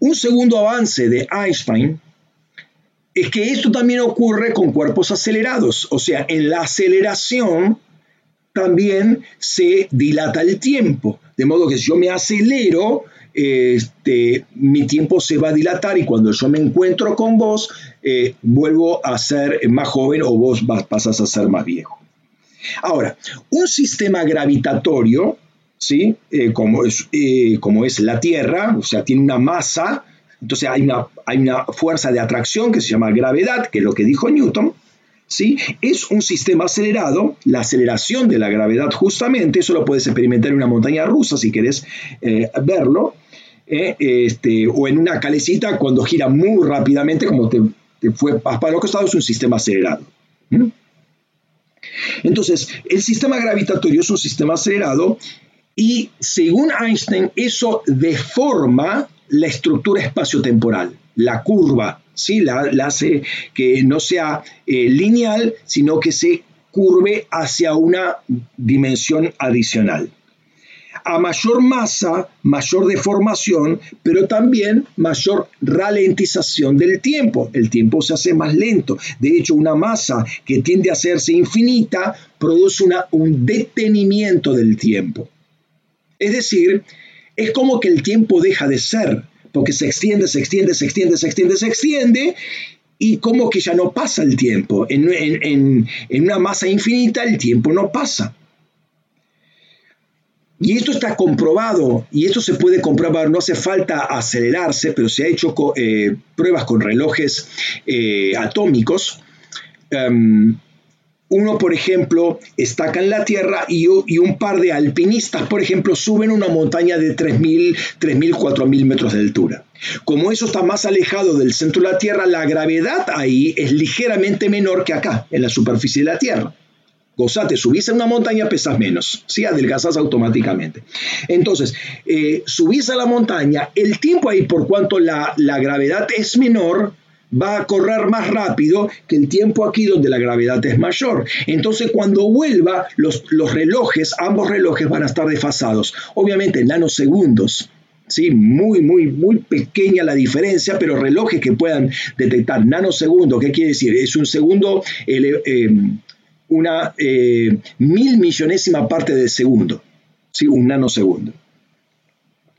Un segundo avance de Einstein es que esto también ocurre con cuerpos acelerados, o sea, en la aceleración también se dilata el tiempo. De modo que si yo me acelero, este, mi tiempo se va a dilatar y cuando yo me encuentro con vos, eh, vuelvo a ser más joven o vos pasas a ser más viejo. Ahora, un sistema gravitatorio, ¿sí? Eh, como, es, eh, como es la Tierra, o sea, tiene una masa, entonces hay una, hay una fuerza de atracción que se llama gravedad, que es lo que dijo Newton, ¿sí? Es un sistema acelerado, la aceleración de la gravedad justamente, eso lo puedes experimentar en una montaña rusa si quieres eh, verlo, eh, este, o en una calecita cuando gira muy rápidamente, como te, fue para los costados, es un sistema acelerado. Entonces, el sistema gravitatorio es un sistema acelerado y según Einstein, eso deforma la estructura espaciotemporal, la curva ¿sí? la, hace que no sea eh, lineal, sino que se curve hacia una dimensión adicional. A mayor masa, mayor deformación, pero también mayor ralentización del tiempo. El tiempo se hace más lento. De hecho, una masa que tiende a hacerse infinita produce un detenimiento del tiempo. Es decir, es como que el tiempo deja de ser porque se extiende, se extiende, se extiende, se extiende, se extiende, y como que ya no pasa el tiempo. En, una masa infinita el tiempo no pasa. Y esto está comprobado, y esto se puede comprobar, no hace falta acelerarse, pero se ha hecho eh, pruebas con relojes eh, atómicos. Em, uno, por ejemplo, estaca en la tierra y, un par de alpinistas, por ejemplo, suben una montaña de 3.000, 3.000, 4.000 metros de altura. Como eso está más alejado del centro de la Tierra, la gravedad ahí es ligeramente menor que acá, en la superficie de la Tierra. Gozate, subís a una montaña, pesas menos, ¿sí? adelgazas automáticamente. Entonces, eh, subís a la montaña, el tiempo ahí, por cuanto la, la gravedad es menor, va a correr más rápido que el tiempo aquí donde la gravedad es mayor. Entonces cuando vuelva, los, los relojes, ambos relojes van a estar desfasados. Obviamente en nanosegundos. ¿sí? Muy, muy, muy pequeña la diferencia, pero relojes que puedan detectar nanosegundos, ¿qué quiere decir? Es un segundo, eh, una eh, mil millonésima parte de segundo, ¿sí? un nanosegundo.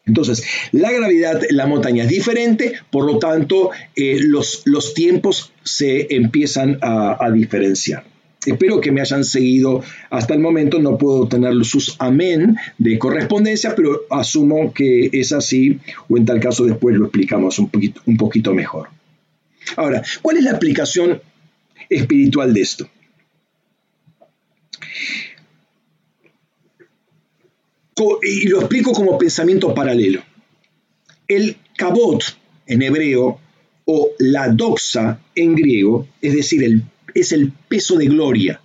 Entonces, la gravedad la montaña es diferente, por lo tanto, eh, los, los, tiempos se empiezan a, diferenciar. Espero que me hayan seguido hasta el momento. No puedo tener sus amén de correspondencia, pero asumo que es así, o en tal caso después lo explicamos un poquito, un poquito mejor. Ahora, ¿cuál es la aplicación espiritual de esto? Y lo explico como pensamiento paralelo. El kabot en hebreo o la doxa en griego, es decir, el, es el peso de gloria.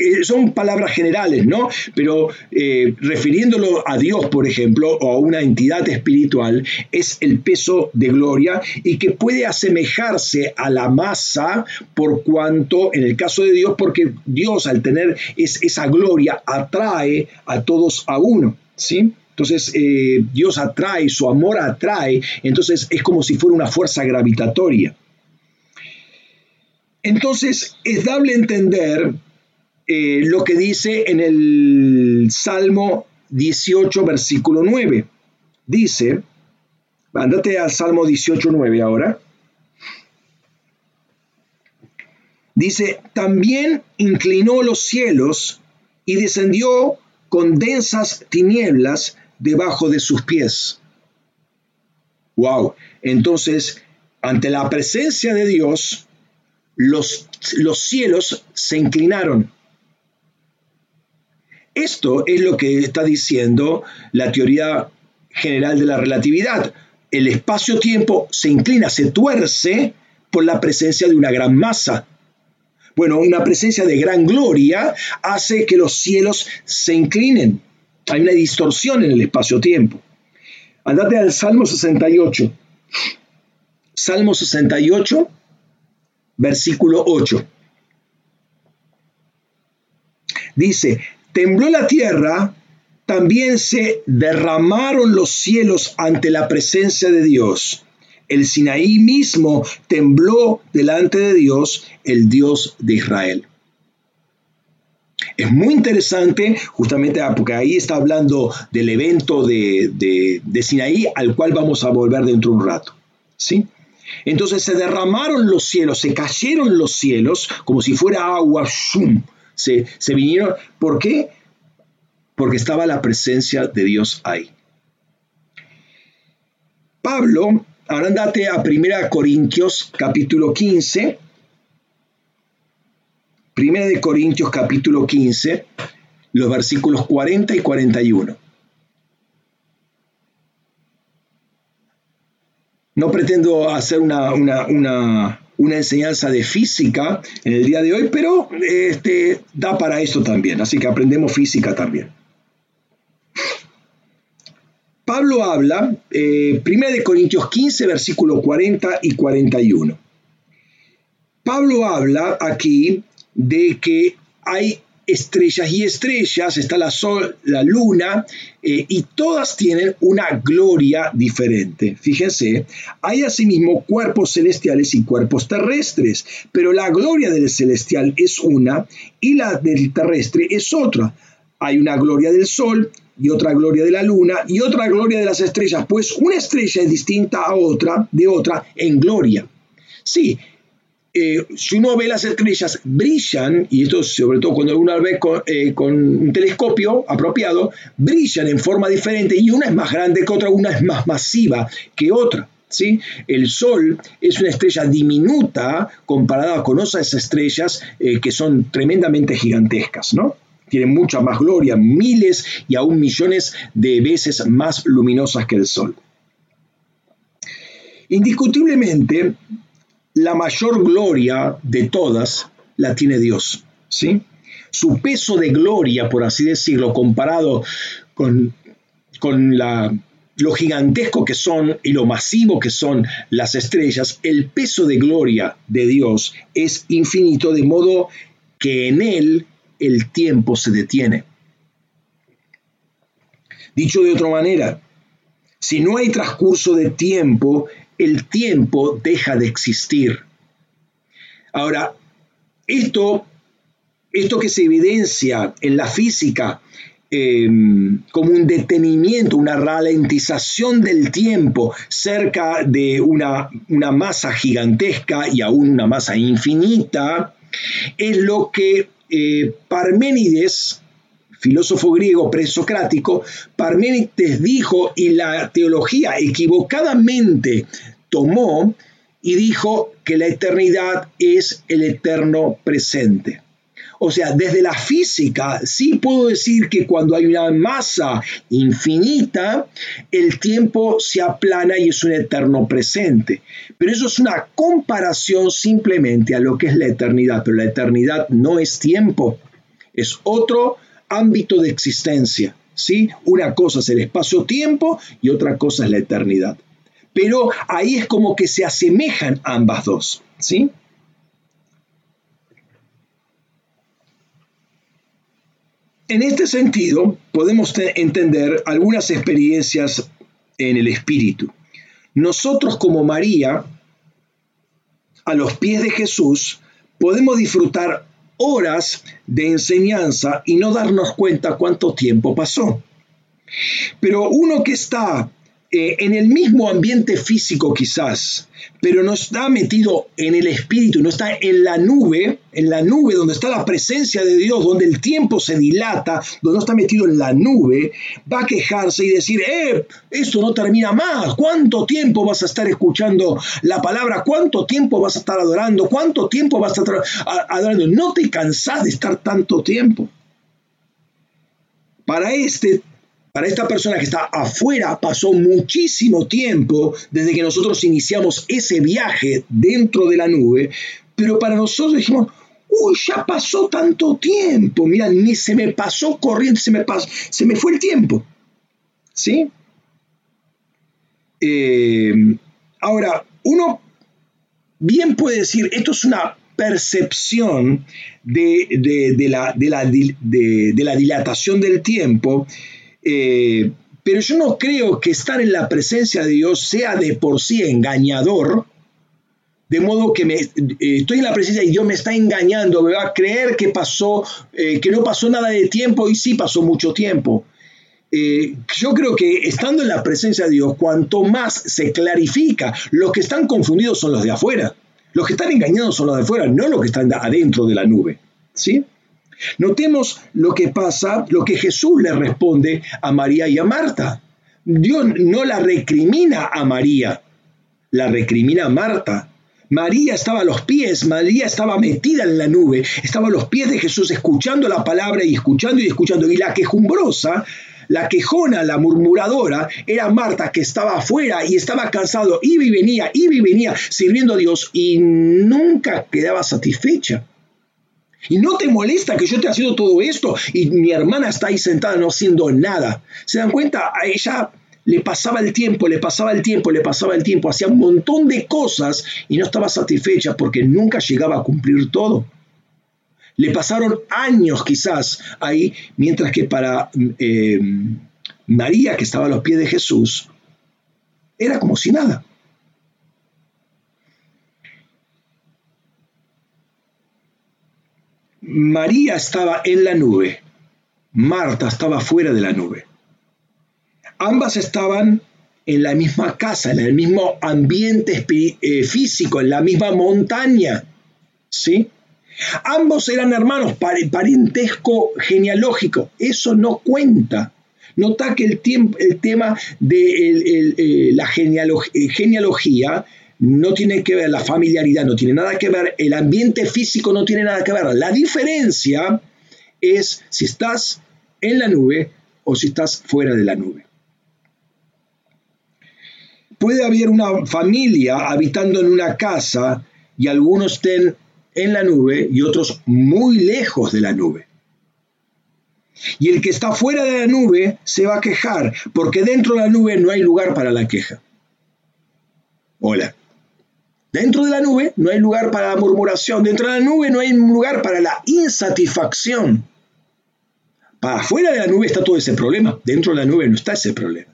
Eh, son palabras generales, ¿no? Pero eh, refiriéndolo a Dios, por ejemplo, o a una entidad espiritual, es el peso de gloria y que puede asemejarse a la masa por cuanto, en el caso de Dios, porque Dios al tener esa gloria atrae a todos a uno, ¿sí? Entonces eh, Dios atrae, su amor atrae, entonces es como si fuera una fuerza gravitatoria. Entonces es dable entender eh, lo que dice en el Salmo 18, versículo 9. Dice, ándate al Salmo 18, 9 ahora. Dice, también inclinó los cielos y descendió con densas tinieblas debajo de sus pies. Wow, entonces, ante la presencia de Dios, los, los cielos se inclinaron. Esto es lo que está diciendo la teoría general de la relatividad. El espacio-tiempo se inclina, se tuerce por la presencia de una gran masa. Bueno, una presencia de gran gloria hace que los cielos se inclinen. Hay una distorsión en el espacio-tiempo. Andate al Salmo 68. Salmo 68, versículo 8. Dice, tembló la tierra, también se derramaron los cielos ante la presencia de Dios. El Sinaí mismo tembló delante de Dios, el Dios de Israel. Es muy interesante, justamente ah, porque ahí está hablando del evento de, de, Sinaí, al cual vamos a volver dentro de un rato. ¿sí? Entonces se derramaron los cielos, se cayeron los cielos como si fuera agua, ¡shum! Se, se vinieron. ¿Por qué? Porque estaba la presencia de Dios ahí. Pablo, ahora andate a 1 Corintios capítulo 15. 1 de Corintios capítulo 15, los versículos 40 y 41. No pretendo hacer una, una, enseñanza de física en el día de hoy, pero este, da para eso también, así que aprendemos física también. Pablo habla, eh, 1 de Corintios 15, versículos 40 y 41. Pablo habla aquí de que hay estrellas y estrellas, está la sol, la luna, eh, y todas tienen una gloria diferente. Fíjense, hay asimismo cuerpos celestiales y cuerpos terrestres, pero la gloria del celestial es una y la del terrestre es otra. Hay una gloria del sol y otra gloria de la luna y otra gloria de las estrellas, pues una estrella es distinta a otra, de otra, en gloria. Sí, eh, si uno ve las estrellas, brillan, y esto sobre todo cuando uno ve eh, con, un telescopio apropiado, brillan en forma diferente y una es más grande que otra, una es más masiva que otra. ¿sí? El Sol es una estrella diminuta comparada con otras estrellas eh, que son tremendamente gigantescas, ¿no? Tienen mucha más gloria, miles y aún millones de veces más luminosas que el Sol. Indiscutiblemente, la mayor gloria de todas la tiene Dios, ¿sí? Su peso de gloria, por así decirlo, comparado con, con la, lo gigantesco que son y lo masivo que son las estrellas, el peso de gloria de Dios es infinito, de modo que en Él el tiempo se detiene. Dicho de otra manera, si no hay transcurso de tiempo, el tiempo deja de existir. Ahora, esto, esto que se evidencia en la física em, como un detenimiento, una ralentización del tiempo cerca de una, masa gigantesca y aún una masa infinita, es lo que eh, Parménides, filósofo griego presocrático, Parménides dijo y la teología equivocadamente tomó y dijo que la eternidad es el eterno presente. O sea, desde la física sí puedo decir que cuando hay una masa infinita, el tiempo se aplana y es un eterno presente. Pero eso es una comparación simplemente a lo que es la eternidad. Pero la eternidad no es tiempo, es otro ámbito de existencia. ¿sí? Una cosa es el espacio-tiempo y otra cosa es la eternidad. Pero ahí es como que se asemejan ambas dos. ¿sí? En este sentido, podemos entender algunas experiencias en el Espíritu. Nosotros como María, a los pies de Jesús, podemos disfrutar horas de enseñanza y no darnos cuenta cuánto tiempo pasó. Pero uno que está eh, en el mismo ambiente físico quizás, pero no está metido en el espíritu, no está en la nube, en la nube donde está la presencia de Dios, donde el tiempo se dilata, donde no está metido en la nube, va a quejarse y decir, eh, esto no termina más, ¿cuánto tiempo vas a estar escuchando la palabra? ¿Cuánto tiempo vas a estar adorando? ¿Cuánto tiempo vas a estar adorando? No te cansás de estar tanto tiempo. Para este para esta persona que está afuera pasó muchísimo tiempo desde que nosotros iniciamos ese viaje dentro de la nube, pero para nosotros dijimos, uy, ya pasó tanto tiempo, mira, ni se me pasó corriendo, se me, pasó, se me fue el tiempo. ¿Sí? Eh, ahora, uno bien puede decir, esto es una percepción de, la, de, la, de la dilatación del tiempo, eh, pero yo no creo que estar en la presencia de Dios sea de por sí engañador, de modo que eh, estoy en la presencia y Dios me está engañando, me va a creer que pasó, eh, que no pasó nada de tiempo y sí pasó mucho tiempo. yo creo que estando en la presencia de Dios, cuanto más se clarifica, los que están confundidos son los de afuera, los que están engañados son los de afuera, no los que están adentro de la nube. ¿Sí? Notemos lo que pasa, lo que Jesús le responde a María y a Marta. Dios no la recrimina a María, la recrimina a Marta. María estaba a los pies, María estaba metida en la nube, estaba a los pies de Jesús escuchando la palabra y escuchando y escuchando. Y la quejumbrosa, la quejona, la murmuradora, era Marta que estaba afuera y estaba cansado, iba y venía, iba y venía, sirviendo a Dios y nunca quedaba satisfecha. Y no te molesta que yo te haciendo todo esto y mi hermana está ahí sentada no haciendo nada. ¿Se dan cuenta? A ella le pasaba el tiempo, le pasaba el tiempo, le pasaba el tiempo, hacía un montón de cosas y no estaba satisfecha porque nunca llegaba a cumplir todo. Le pasaron años quizás ahí, mientras que para eh, María, que estaba a los pies de Jesús, era como si nada. María estaba en la nube, Marta estaba fuera de la nube. Ambas estaban en la misma casa, en el mismo ambiente eh, físico, en la misma montaña. ¿Sí? Ambos eran hermanos, parentesco genealógico. Eso no cuenta. Nota que el, el tema de eh, la eh, genealogía no tiene que ver, la familiaridad no tiene nada que ver, el ambiente físico no tiene nada que ver. La diferencia es si estás en la nube o si estás fuera de la nube. Puede haber una familia habitando en una casa y algunos estén en la nube y otros muy lejos de la nube. Y el que está fuera de la nube se va a quejar porque dentro de la nube no hay lugar para la queja. Hola. Dentro de la nube no hay lugar para la murmuración, dentro de la nube no hay lugar para la insatisfacción. Para afuera de la nube está todo ese problema, dentro de la nube no está ese problema.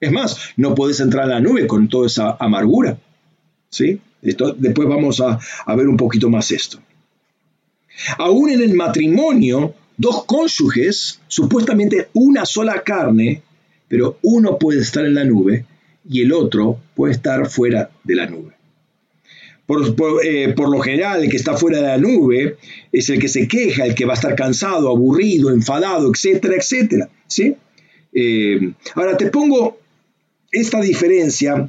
Es más, no puedes entrar a la nube con toda esa amargura. ¿sí? después vamos a ver un poquito más esto. Aún en el matrimonio dos cónyuges, supuestamente una sola carne, pero uno puede estar en la nube y el otro puede estar fuera de la nube. Eh, por, lo general, el que está fuera de la nube es el que se queja, el que va a estar cansado, aburrido, enfadado, etcétera, etcétera. ¿sí? Eh, ahora te pongo esta diferencia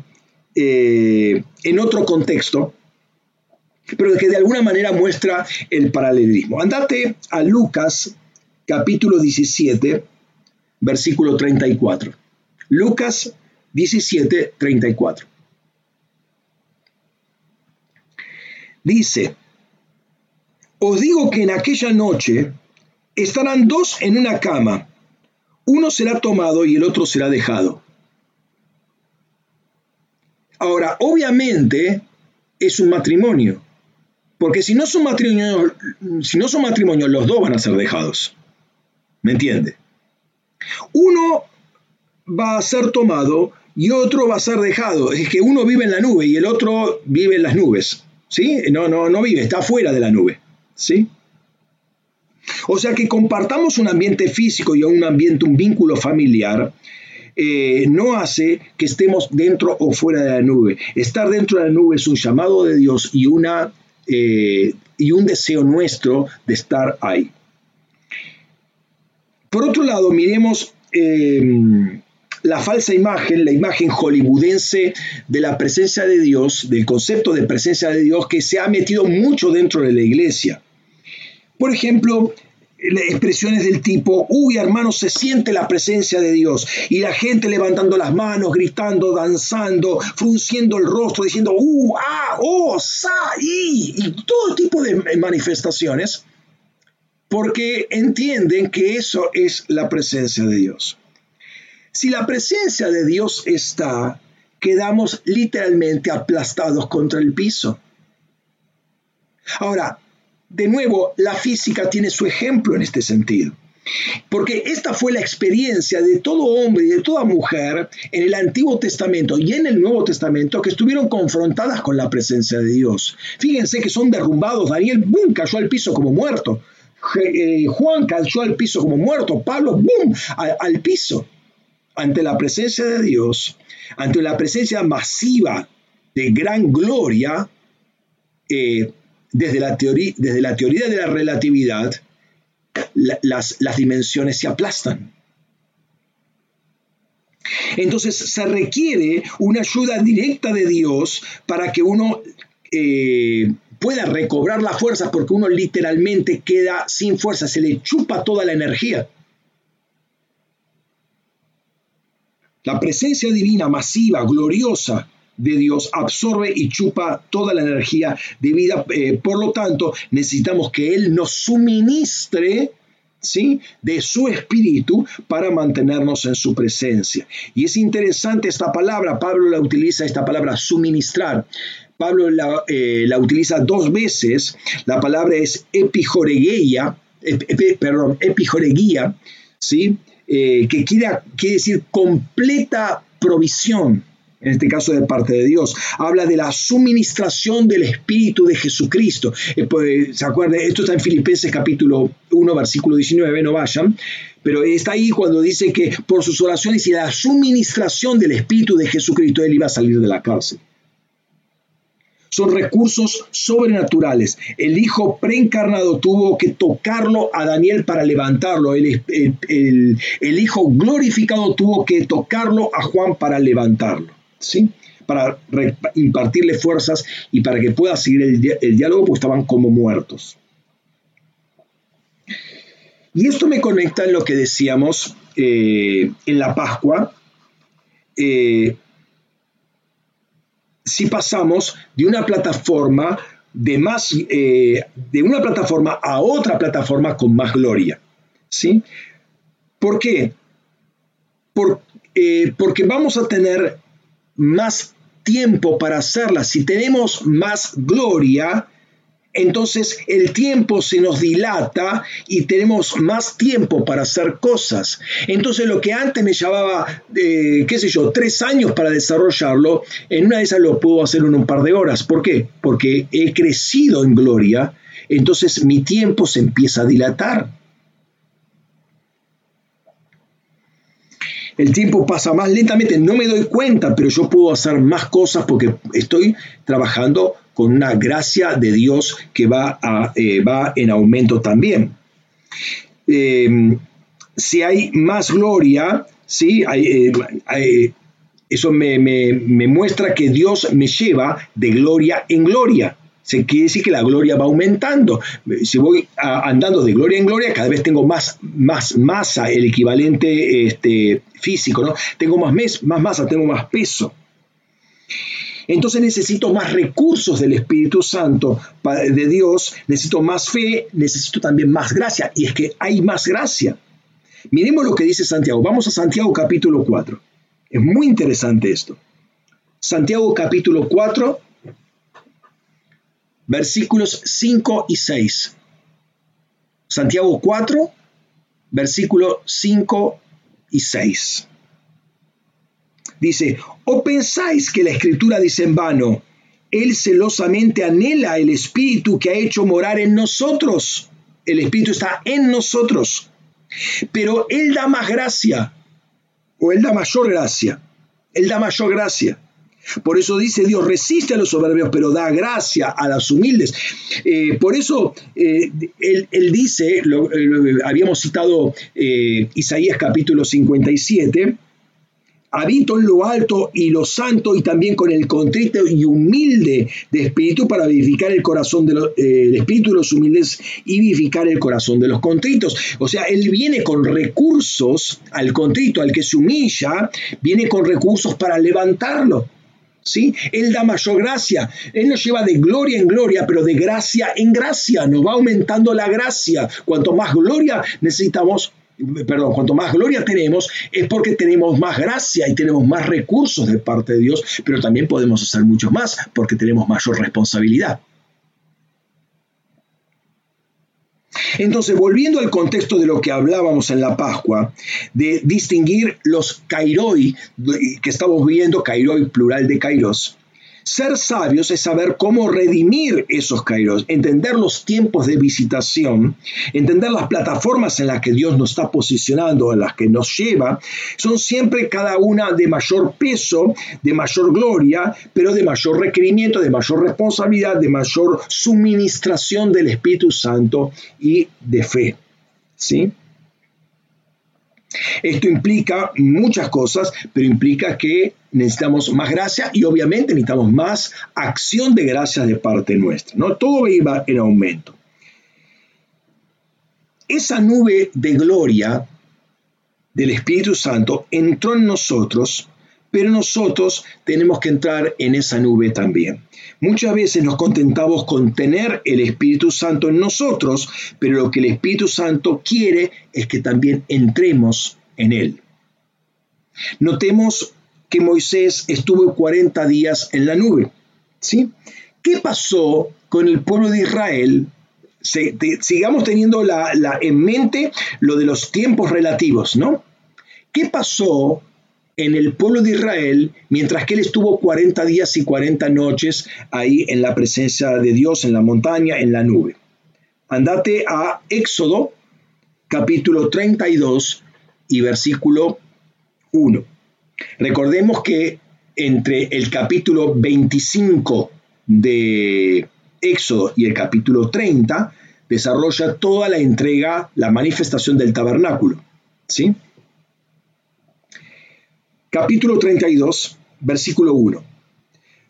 eh, en otro contexto, pero que de alguna manera muestra el paralelismo. Andate a Lucas capítulo 17, versículo 34. Lucas 17, 34. Dice, os digo que en aquella noche estarán dos en una cama, uno será tomado y el otro será dejado. Ahora, obviamente es un matrimonio, porque si no son matrimonios, si no son matrimonios, los dos van a ser dejados. ¿Me entiende? Uno va a ser tomado y otro va a ser dejado. Es que uno vive en la nube y el otro vive en las nubes. ¿Sí? No, no, no vive, está fuera de la nube, ¿sí? O sea que compartamos un ambiente físico y un ambiente, un vínculo familiar, eh, no hace que estemos dentro o fuera de la nube. Estar dentro de la nube es un llamado de Dios y, una, eh, y un deseo nuestro de estar ahí. Por otro lado, miremos eh, la falsa imagen, la imagen hollywoodense de la presencia de Dios, del concepto de presencia de Dios que se ha metido mucho dentro de la iglesia. Por ejemplo, expresiones del tipo, uy hermano, se siente la presencia de Dios. Y la gente levantando las manos, gritando, danzando, frunciendo el rostro, diciendo, uh, ah, oh, sa, y, y todo tipo de manifestaciones, porque entienden que eso es la presencia de Dios. Si la presencia de Dios está, quedamos literalmente aplastados contra el piso. Ahora, de nuevo, la física tiene su ejemplo en este sentido. Porque esta fue la experiencia de todo hombre y de toda mujer en el Antiguo Testamento y en el Nuevo Testamento que estuvieron confrontadas con la presencia de Dios. Fíjense que son derrumbados. Daniel, ¡bum!, cayó al piso como muerto. Eh, Juan cayó al piso como muerto. Pablo, ¡bum!, al piso ante la presencia de Dios, ante la presencia masiva de gran gloria, eh, desde, la teoría, desde la teoría de la relatividad, las, las dimensiones se aplastan. Entonces se requiere una ayuda directa de Dios para que uno eh, pueda recobrar la fuerza, porque uno literalmente queda sin fuerza, se le chupa toda la energía. La presencia divina, masiva, gloriosa de Dios absorbe y chupa toda la energía de vida. Eh, por lo tanto, necesitamos que Él nos suministre ¿sí? de su espíritu para mantenernos en su presencia. Y es interesante esta palabra, Pablo la utiliza, esta palabra suministrar. Pablo la, eh, utiliza dos veces, la palabra es epijoreguía, perdón, epijoreguía, ¿sí? Eh, que quiere, quiere decir completa provisión, en este caso de parte de Dios. Habla de la suministración del Espíritu de Jesucristo. Eh, pues, ¿Se acuerdan? Esto está en Filipenses capítulo 1, versículo 19, no vayan. Pero está ahí cuando dice que por sus oraciones y la suministración del Espíritu de Jesucristo, él iba a salir de la cárcel son recursos sobrenaturales. El Hijo preencarnado tuvo que tocarlo a Daniel para levantarlo. El, Hijo glorificado tuvo que tocarlo a Juan para levantarlo. ¿sí? Para impartirle fuerzas y para que pueda seguir el, diálogo, pues estaban como muertos. Y esto me conecta en lo que decíamos eh, en la Pascua. Eh, si pasamos de una plataforma de más, eh, de una plataforma a otra plataforma con más gloria. ¿Sí? ¿Por qué? Eh, porque vamos a tener más tiempo para hacerla. Si tenemos más gloria, entonces el tiempo se nos dilata y tenemos más tiempo para hacer cosas. Entonces lo que antes me llevaba, eh, qué sé yo, tres años para desarrollarlo, en una de esas lo puedo hacer en un par de horas. ¿Por qué? Porque he crecido en gloria, entonces mi tiempo se empieza a dilatar. el tiempo pasa más lentamente, no me doy cuenta, pero yo puedo hacer más cosas porque estoy trabajando con una gracia de Dios que va, eh, va en aumento también. Em, si hay más gloria, ¿sí? Eh, eso me, muestra que Dios me lleva de gloria en gloria se quiere decir que la gloria va aumentando. Si voy andando de gloria en gloria, cada vez tengo más, más masa, el equivalente este, físico, ¿no? Tengo más, más masa, tengo más peso. Entonces necesito más recursos del Espíritu Santo de Dios, necesito más fe, necesito también más gracia. Y es que hay más gracia. Miremos lo que dice Santiago. Vamos a Santiago capítulo 4. Es muy interesante esto. Santiago capítulo 4, versículos 5 y 6. Santiago 4, versículos 5 y 6. Dice, ¿o pensáis que la escritura dice en vano, Él celosamente anhela el Espíritu que ha hecho morar en nosotros? El Espíritu está en nosotros. Pero Él da más gracia, o Él da mayor gracia. Él da mayor gracia. Por eso dice Dios, resiste a los soberbios, pero da gracia a los humildes. Eh, por eso eh, él, dice, lo, habíamos citado eh, Isaías capítulo 57, habito en lo alto y lo santo y también con el contrito y humilde de espíritu para vivificar el corazón de los, espíritu los humildes y vivificar el corazón de los contritos. O sea, él viene con recursos al contrito, al que se humilla, viene con recursos para levantarlo. ¿sí? Él da mayor gracia. Él nos lleva de gloria en gloria, pero de gracia en gracia. Nos va aumentando la gracia. Cuanto más gloria necesitamos, perdón, cuanto más gloria tenemos, es porque tenemos más gracia y tenemos más recursos de parte de Dios, pero también podemos hacer mucho más porque tenemos mayor responsabilidad. Entonces, volviendo al contexto de lo que hablábamos en la Pascua, de distinguir los kairoi que estamos viendo, kairoi plural de kairos, ser sabios es saber cómo redimir esos kairos, entender los tiempos de visitación, entender las plataformas en las que Dios nos está posicionando, en las que nos lleva, son siempre cada una de mayor peso, de mayor gloria, pero de mayor requerimiento, de mayor responsabilidad, de mayor suministración del Espíritu Santo y de fe. ¿Sí? Esto implica muchas cosas, pero implica que necesitamos más gracia y obviamente necesitamos más acción de gracia de parte nuestra. ¿no? Todo iba en aumento. Esa nube de gloria del Espíritu Santo entró en nosotros, pero nosotros tenemos que entrar en esa nube también. Muchas veces nos contentamos con tener el Espíritu Santo en nosotros, pero lo que el Espíritu Santo quiere es que también entremos en él. Notemos que Moisés estuvo 40 días en la nube. ¿sí? ¿Qué pasó con el pueblo de Israel? sigamos teniendo la, en mente lo de los tiempos relativos, ¿no? ¿Qué pasó en el pueblo de Israel mientras que él estuvo 40 días y 40 noches ahí en la presencia de Dios, en la montaña, en la nube? Andate a Éxodo capítulo 32 y versículo 1. Recordemos que entre el capítulo 25 de Éxodo y el capítulo 30 desarrolla toda la entrega, la manifestación del tabernáculo. ¿sí? Capítulo 32, versículo 1.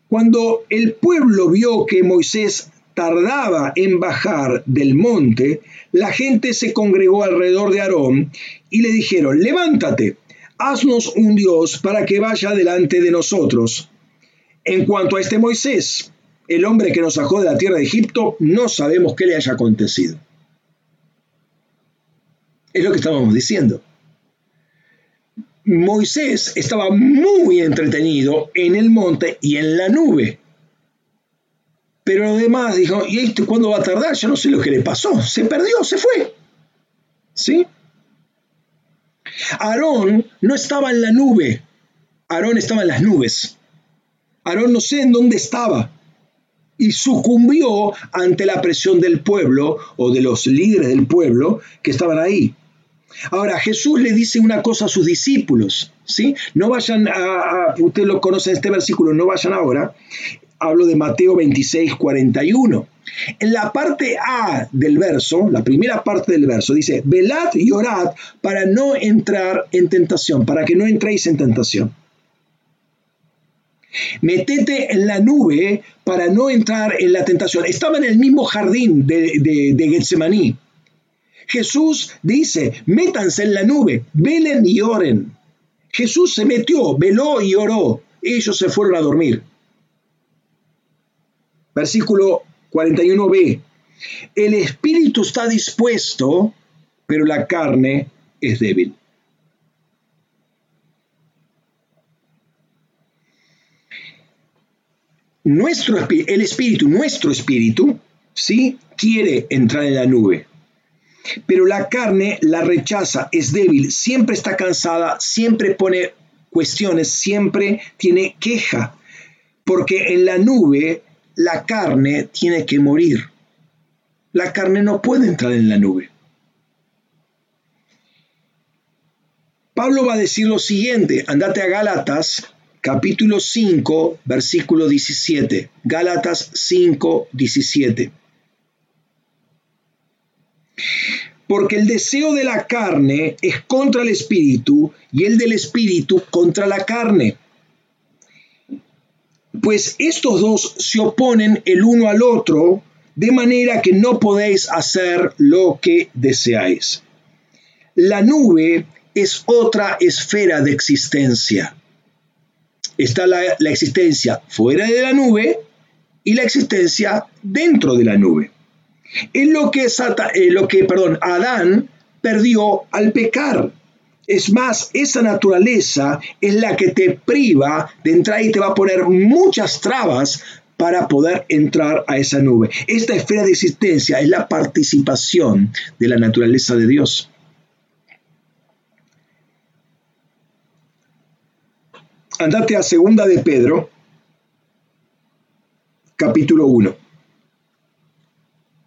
Cuando el pueblo vio que Moisés tardaba en bajar del monte, la gente se congregó alrededor de Aarón y le dijeron, levántate, haznos un Dios para que vaya delante de nosotros. En cuanto a este Moisés, el hombre que nos sacó de la tierra de Egipto, no sabemos qué le haya acontecido. Es lo que estábamos diciendo. Moisés estaba muy entretenido en el monte y en la nube. Pero lo demás dijo, ¿y esto cuándo va a tardar? Yo no sé lo que le pasó. Se perdió, se fue. ¿Sí? Aarón no estaba en la nube, Aarón estaba en las nubes. Aarón no sé en dónde estaba y sucumbió ante la presión del pueblo o de los líderes del pueblo que estaban ahí. Ahora, Jesús le dice una cosa a sus discípulos, ¿sí? No vayan a, ustedes lo conocen este versículo, no vayan ahora. Hablo de Mateo 26, 41. En la parte A del verso, la primera parte del verso, dice, velad y orad para no entrar en tentación, para que no entréis en tentación. Metete en la nube para no entrar en la tentación. Estaba en el mismo jardín de, de, de Getsemaní. Jesús dice, métanse en la nube, velen y oren. Jesús se metió, veló y oró. Ellos se fueron a dormir. Versículo 41b. El espíritu está dispuesto, pero la carne es débil. Nuestro, el espíritu, nuestro espíritu, sí, quiere entrar en la nube, pero la carne la rechaza, es débil, siempre está cansada, siempre pone cuestiones, siempre tiene queja, porque en la nube la carne tiene que morir. La carne no puede entrar en la nube. Pablo va a decir lo siguiente, andate a Gálatas capítulo 5, versículo 17. Gálatas 5, 17. Porque el deseo de la carne es contra el espíritu y el del espíritu contra la carne. Pues estos dos se oponen el uno al otro, de manera que no podéis hacer lo que deseáis. La nube es otra esfera de existencia. Está la, existencia fuera de la nube y la existencia dentro de la nube. Es lo que, eh, Adán perdió al pecar. Es más, esa naturaleza es la que te priva de entrar y te va a poner muchas trabas para poder entrar a esa nube. Esta esfera de existencia es la participación de la naturaleza de Dios. Andate a segunda de Pedro, capítulo 1.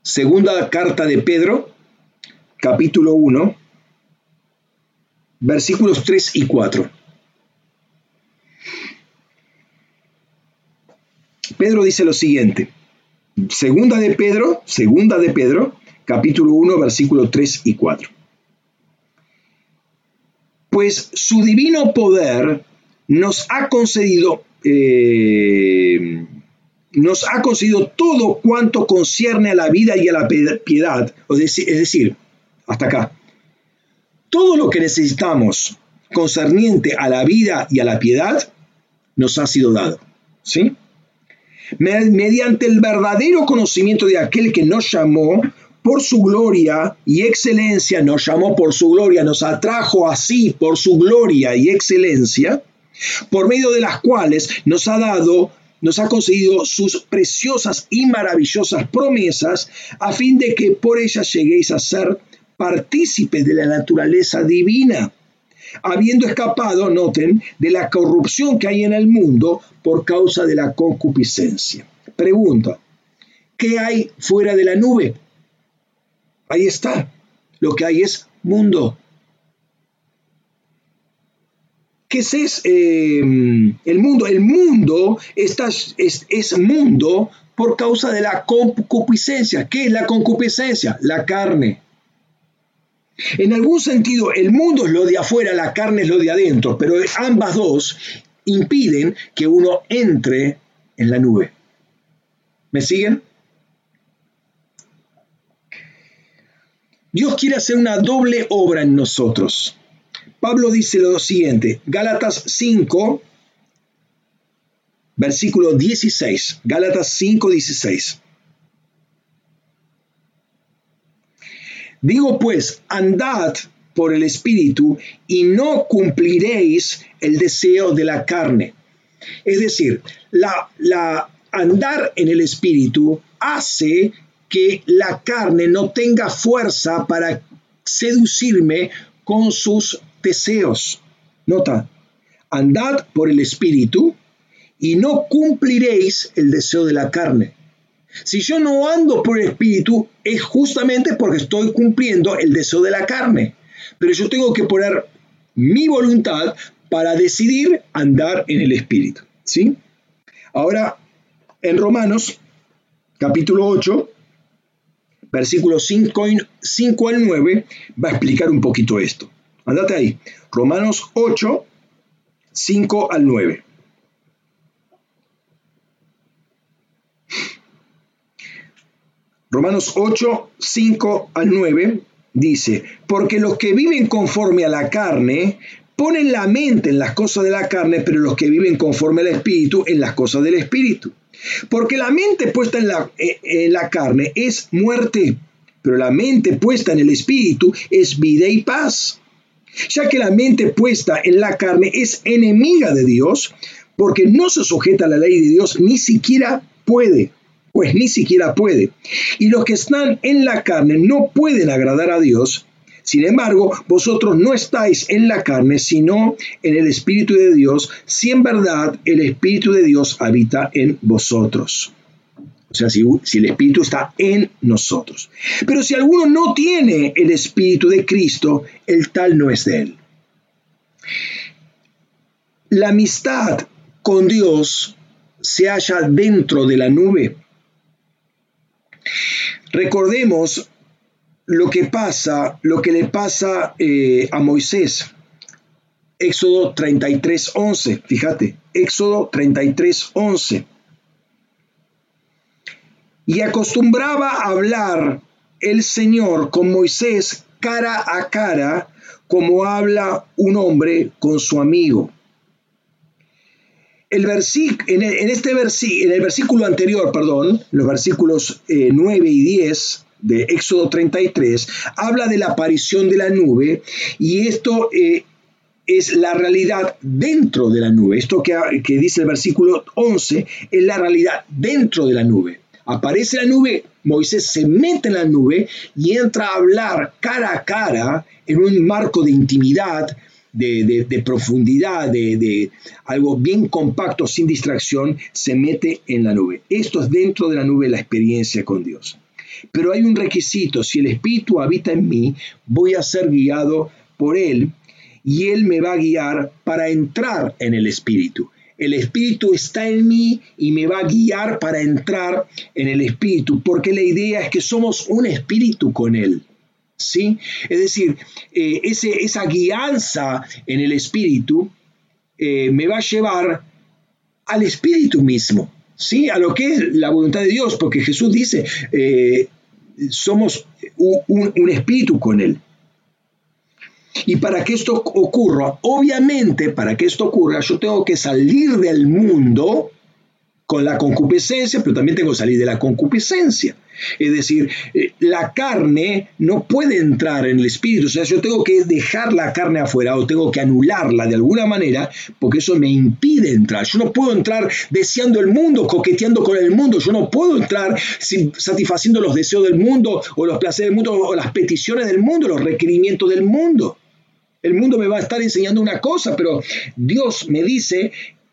Segunda carta de Pedro, capítulo 1, versículos 3 y 4. Pedro dice lo siguiente. Segunda de Pedro, segunda de Pedro, capítulo 1, versículos 3 y 4. Pues su divino poder nos ha concedido eh, nos ha concedido todo cuanto concierne a la vida y a la piedad, es decir, hasta acá. Todo lo que necesitamos concerniente a la vida y a la piedad nos ha sido dado. ¿Sí? Mediante el verdadero conocimiento de aquel que nos llamó por su gloria y excelencia, nos llamó por su gloria, nos atrajo así por su gloria y excelencia, por medio de las cuales nos ha dado nos ha concedido sus preciosas y maravillosas promesas a fin de que por ellas lleguéis a ser partícipes de la naturaleza divina, habiendo escapado, noten, de la corrupción que hay en el mundo por causa de la concupiscencia. Pregunta, ¿qué hay fuera de la nube? Ahí está, lo que hay es mundo. ¿Qué es, eh, el mundo? El mundo está, es, es mundo por causa de la concupiscencia. ¿Qué es la concupiscencia? La carne. En algún sentido, el mundo es lo de afuera, la carne es lo de adentro, pero ambas dos impiden que uno entre en la nube. ¿Me siguen? Dios quiere hacer una doble obra en nosotros. Pablo dice lo siguiente, Gálatas 5, versículo 16, Gálatas 5, 16. Digo pues, andad por el Espíritu y no cumpliréis el deseo de la carne. Es decir, la, andar en el Espíritu hace que la carne no tenga fuerza para seducirme con sus deseos. Nota, andad por el Espíritu y no cumpliréis el deseo de la carne. Si yo no ando por el Espíritu es justamente porque estoy cumpliendo el deseo de la carne. pero yo tengo que poner mi voluntad para decidir andar en el Espíritu. ¿sí? Ahora, en Romanos, capítulo 8, versículos 5, 5 al 9, va a explicar un poquito esto. Andate ahí. Romanos 8, 5 al 9. Romanos 8, 5 al 9 dice, porque los que viven conforme a la carne ponen la mente en las cosas de la carne, pero los que viven conforme al espíritu en las cosas del espíritu. Porque la mente puesta en la, eh, en la carne es muerte, pero la mente puesta en el espíritu es vida y paz. Ya que la mente puesta en la carne es enemiga de Dios, porque no se sujeta a la ley de Dios, ni siquiera puede pues ni siquiera puede. Y los que están en la carne no pueden agradar a Dios. Sin embargo, vosotros no estáis en la carne, sino en el Espíritu de Dios, si en verdad el Espíritu de Dios habita en vosotros. O sea, si, si, el Espíritu está en nosotros. Pero si alguno no tiene el Espíritu de Cristo, el tal no es de él. La amistad con Dios se halla dentro de la nube. Recordemos lo que pasa, lo que le pasa eh, a Moisés. Éxodo 33, 11, fíjate, Éxodo 33, 11. Y acostumbraba a hablar el Señor con Moisés cara a cara, como habla un hombre con su amigo el en, este en el versículo anterior, perdón, los versículos 9 eh, y 10 de Éxodo 33, habla de la aparición de la nube y esto eh, es la realidad dentro de la nube. Esto que, que dice el versículo 11 es la realidad dentro de la nube. Aparece la nube, Moisés se mete en la nube y entra a hablar cara a cara en un marco de intimidad de, profundidad, de, algo bien compacto, sin distracción, se mete en la nube. Esto es dentro de la nube la experiencia con Dios. Pero hay un requisito, si el Espíritu habita en mí, voy a ser guiado por Él y Él me va a guiar para entrar en el Espíritu. El Espíritu está en mí y me va a guiar para entrar en el Espíritu, porque la idea es que somos un Espíritu con Él. ¿Sí? Es decir, eh, esa guianza en el espíritu eh, me va a llevar al espíritu mismo, ¿sí? A lo que es la voluntad de Dios, porque Jesús dice, eh, somos un espíritu con Él. Y para que esto ocurra, obviamente, para que esto ocurra, yo tengo que salir del mundo con la concupiscencia, pero también tengo que salir de la concupiscencia. Es decir, eh, la carne no puede entrar en el espíritu, o sea, yo tengo que dejar la carne afuera o tengo que anularla de alguna manera, porque eso me impide entrar. Yo no puedo entrar deseando el mundo, coqueteando con el mundo, yo no puedo entrar satisfaciendo los deseos del mundo o los placeres del mundo o las peticiones del mundo, los requerimientos del mundo. El mundo me va a estar enseñando una cosa, pero Dios me dice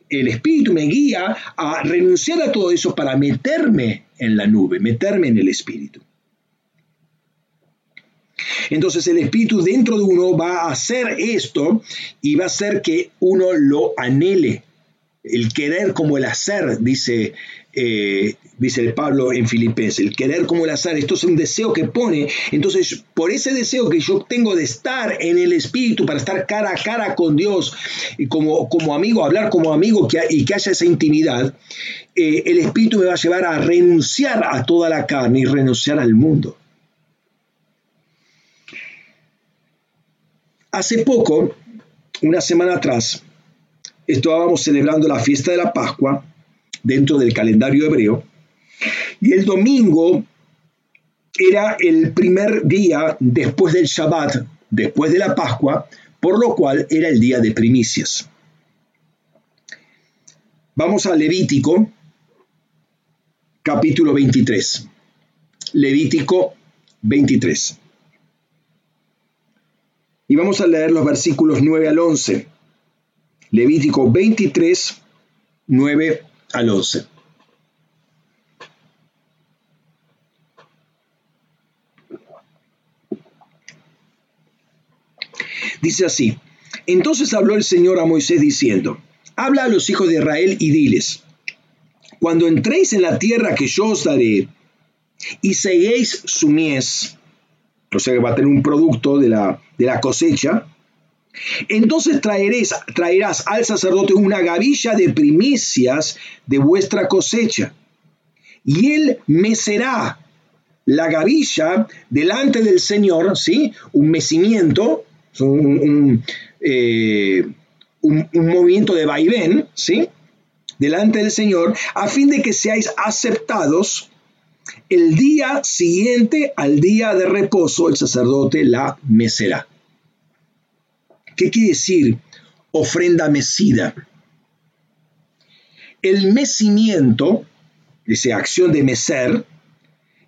el Espíritu me guía a renunciar a todo eso para meterme en la nube, meterme en el Espíritu. Entonces el Espíritu dentro de uno va a hacer esto y va a hacer que uno lo anhele. El querer como el hacer, dice eh, dice Pablo en Filipenses, el querer como el azar, esto es un deseo que pone, entonces por ese deseo que yo tengo de estar en el Espíritu, para estar cara a cara con Dios, y como, como amigo, hablar como amigo y que haya esa intimidad, eh, el Espíritu me va a llevar a renunciar a toda la carne y renunciar al mundo. Hace poco, una semana atrás, estábamos celebrando la fiesta de la Pascua, dentro del calendario hebreo. Y el domingo era el primer día después del Shabbat, después de la Pascua, por lo cual era el día de primicias. Vamos a Levítico, capítulo 23. Levítico 23. Y vamos a leer los versículos 9 al 11. Levítico 23, 9 al 11. Dice así, entonces habló el Señor a Moisés diciendo, habla a los hijos de Israel y diles, cuando entréis en la tierra que yo os daré y seguéis su mies, o sea que va a tener un producto de la, de la cosecha, entonces traeréis, traerás al sacerdote una gavilla de primicias de vuestra cosecha, y él mecerá la gavilla delante del Señor, ¿sí? Un mecimiento, un, eh, un, un movimiento de vaivén, ¿sí? Delante del Señor, a fin de que seáis aceptados el día siguiente al día de reposo, el sacerdote la mecerá. ¿Qué quiere decir ofrenda mecida? El mecimiento, esa acción de mecer,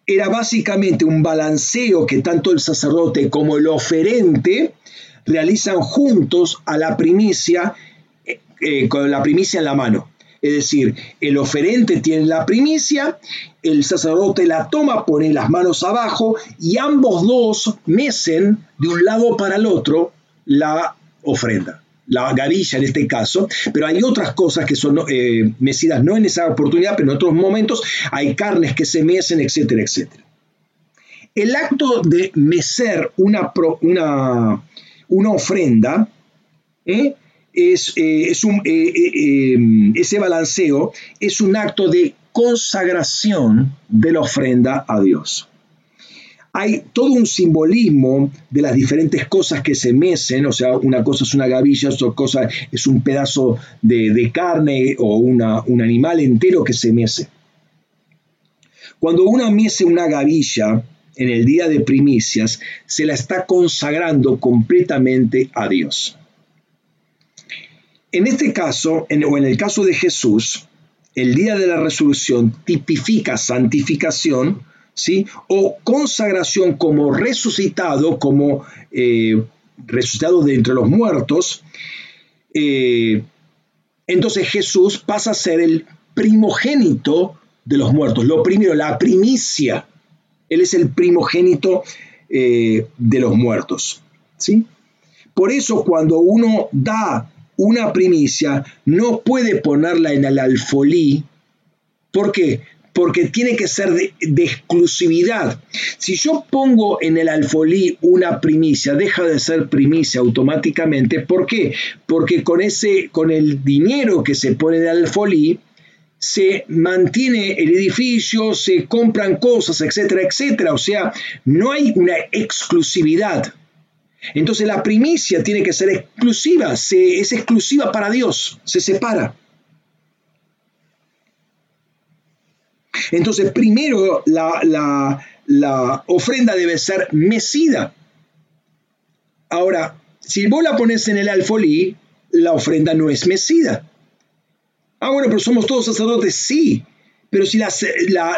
era básicamente un balanceo que tanto el sacerdote como el oferente realizan juntos a la primicia, eh, eh, con la primicia en la mano. Es decir, el oferente tiene la primicia, el sacerdote la toma, pone las manos abajo y ambos dos mecen de un lado para el otro la ofrenda, la gavilla en este caso, pero hay otras cosas que son eh, mecidas no en esa oportunidad, pero en otros momentos hay carnes que se mecen, etcétera, etcétera. El acto de mecer una, una, una ofrenda ¿eh? es, eh, eh, ese balanceo es un acto de consagración de la ofrenda a Dios. Hay todo un simbolismo de las diferentes cosas que se mecen, o sea, una cosa es una gavilla, otra cosa es un pedazo de, carne o una, un animal entero que se mece. Cuando uno mece una gavilla en el día de primicias, se la está consagrando completamente a Dios. En este caso, o en el caso de Jesús, el día de la resurrección tipifica santificación, ¿sí? O consagración como resucitado, como eh, resucitado de entre los muertos. Eh, entonces Jesús pasa a ser el primogénito de los muertos, lo primero, la primicia. Él es el primogénito eh, de los muertos, ¿sí? Por eso cuando uno da una primicia no puede ponerla en el alfolí. ¿Por qué? Porque tiene que ser de, exclusividad. Si yo pongo en el alfolí una primicia, deja de ser primicia automáticamente. ¿Por qué? Porque con, ese, con el dinero que se pone en el alfolí, se mantiene el edificio, se compran cosas, etcétera, etcétera. O sea, no hay una exclusividad. Entonces la primicia tiene que ser exclusiva, es exclusiva para Dios, se separa. Entonces primero la, la ofrenda debe ser mecida. Ahora, si vos la pones en el alfolí, la ofrenda no es mecida. Ah, bueno, pero somos todos sacerdotes, sí, pero si la,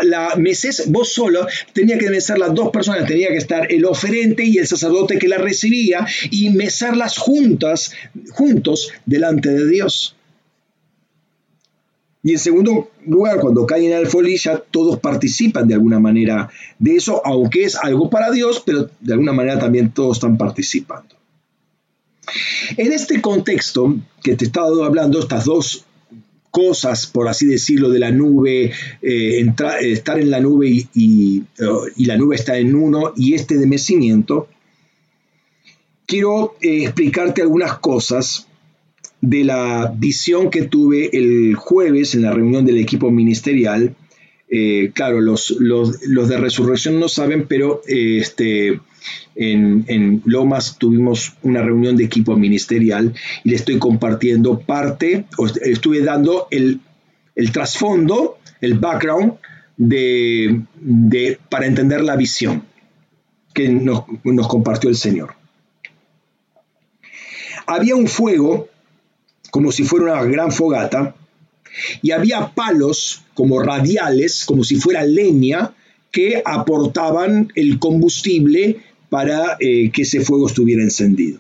la, meses vos solo, tenía que mesar las dos personas, tenía que estar el oferente y el sacerdote que la recibía y mesarlas juntas, juntos delante de Dios. Y en segundo lugar, cuando caen en el folilla, todos participan de alguna manera de eso, aunque es algo para Dios, pero de alguna manera también todos están participando. En este contexto que te he estado hablando, estas dos cosas, por así decirlo, de la nube, eh, estar en la nube y, la nube está en uno y este de mecimiento, quiero eh, explicarte algunas cosas de la visión que tuve el jueves en la reunión del equipo ministerial. Eh, claro, los, los, de resurrección no saben, pero este, en, Lomas tuvimos una reunión de equipo ministerial y le estoy compartiendo parte, estuve dando el, trasfondo, el background de, para entender la visión que nos, nos compartió el Señor. Había un fuego como si fuera una gran fogata y había palos como radiales, como si fuera leña, que aportaban el combustible para eh, que ese fuego estuviera encendido.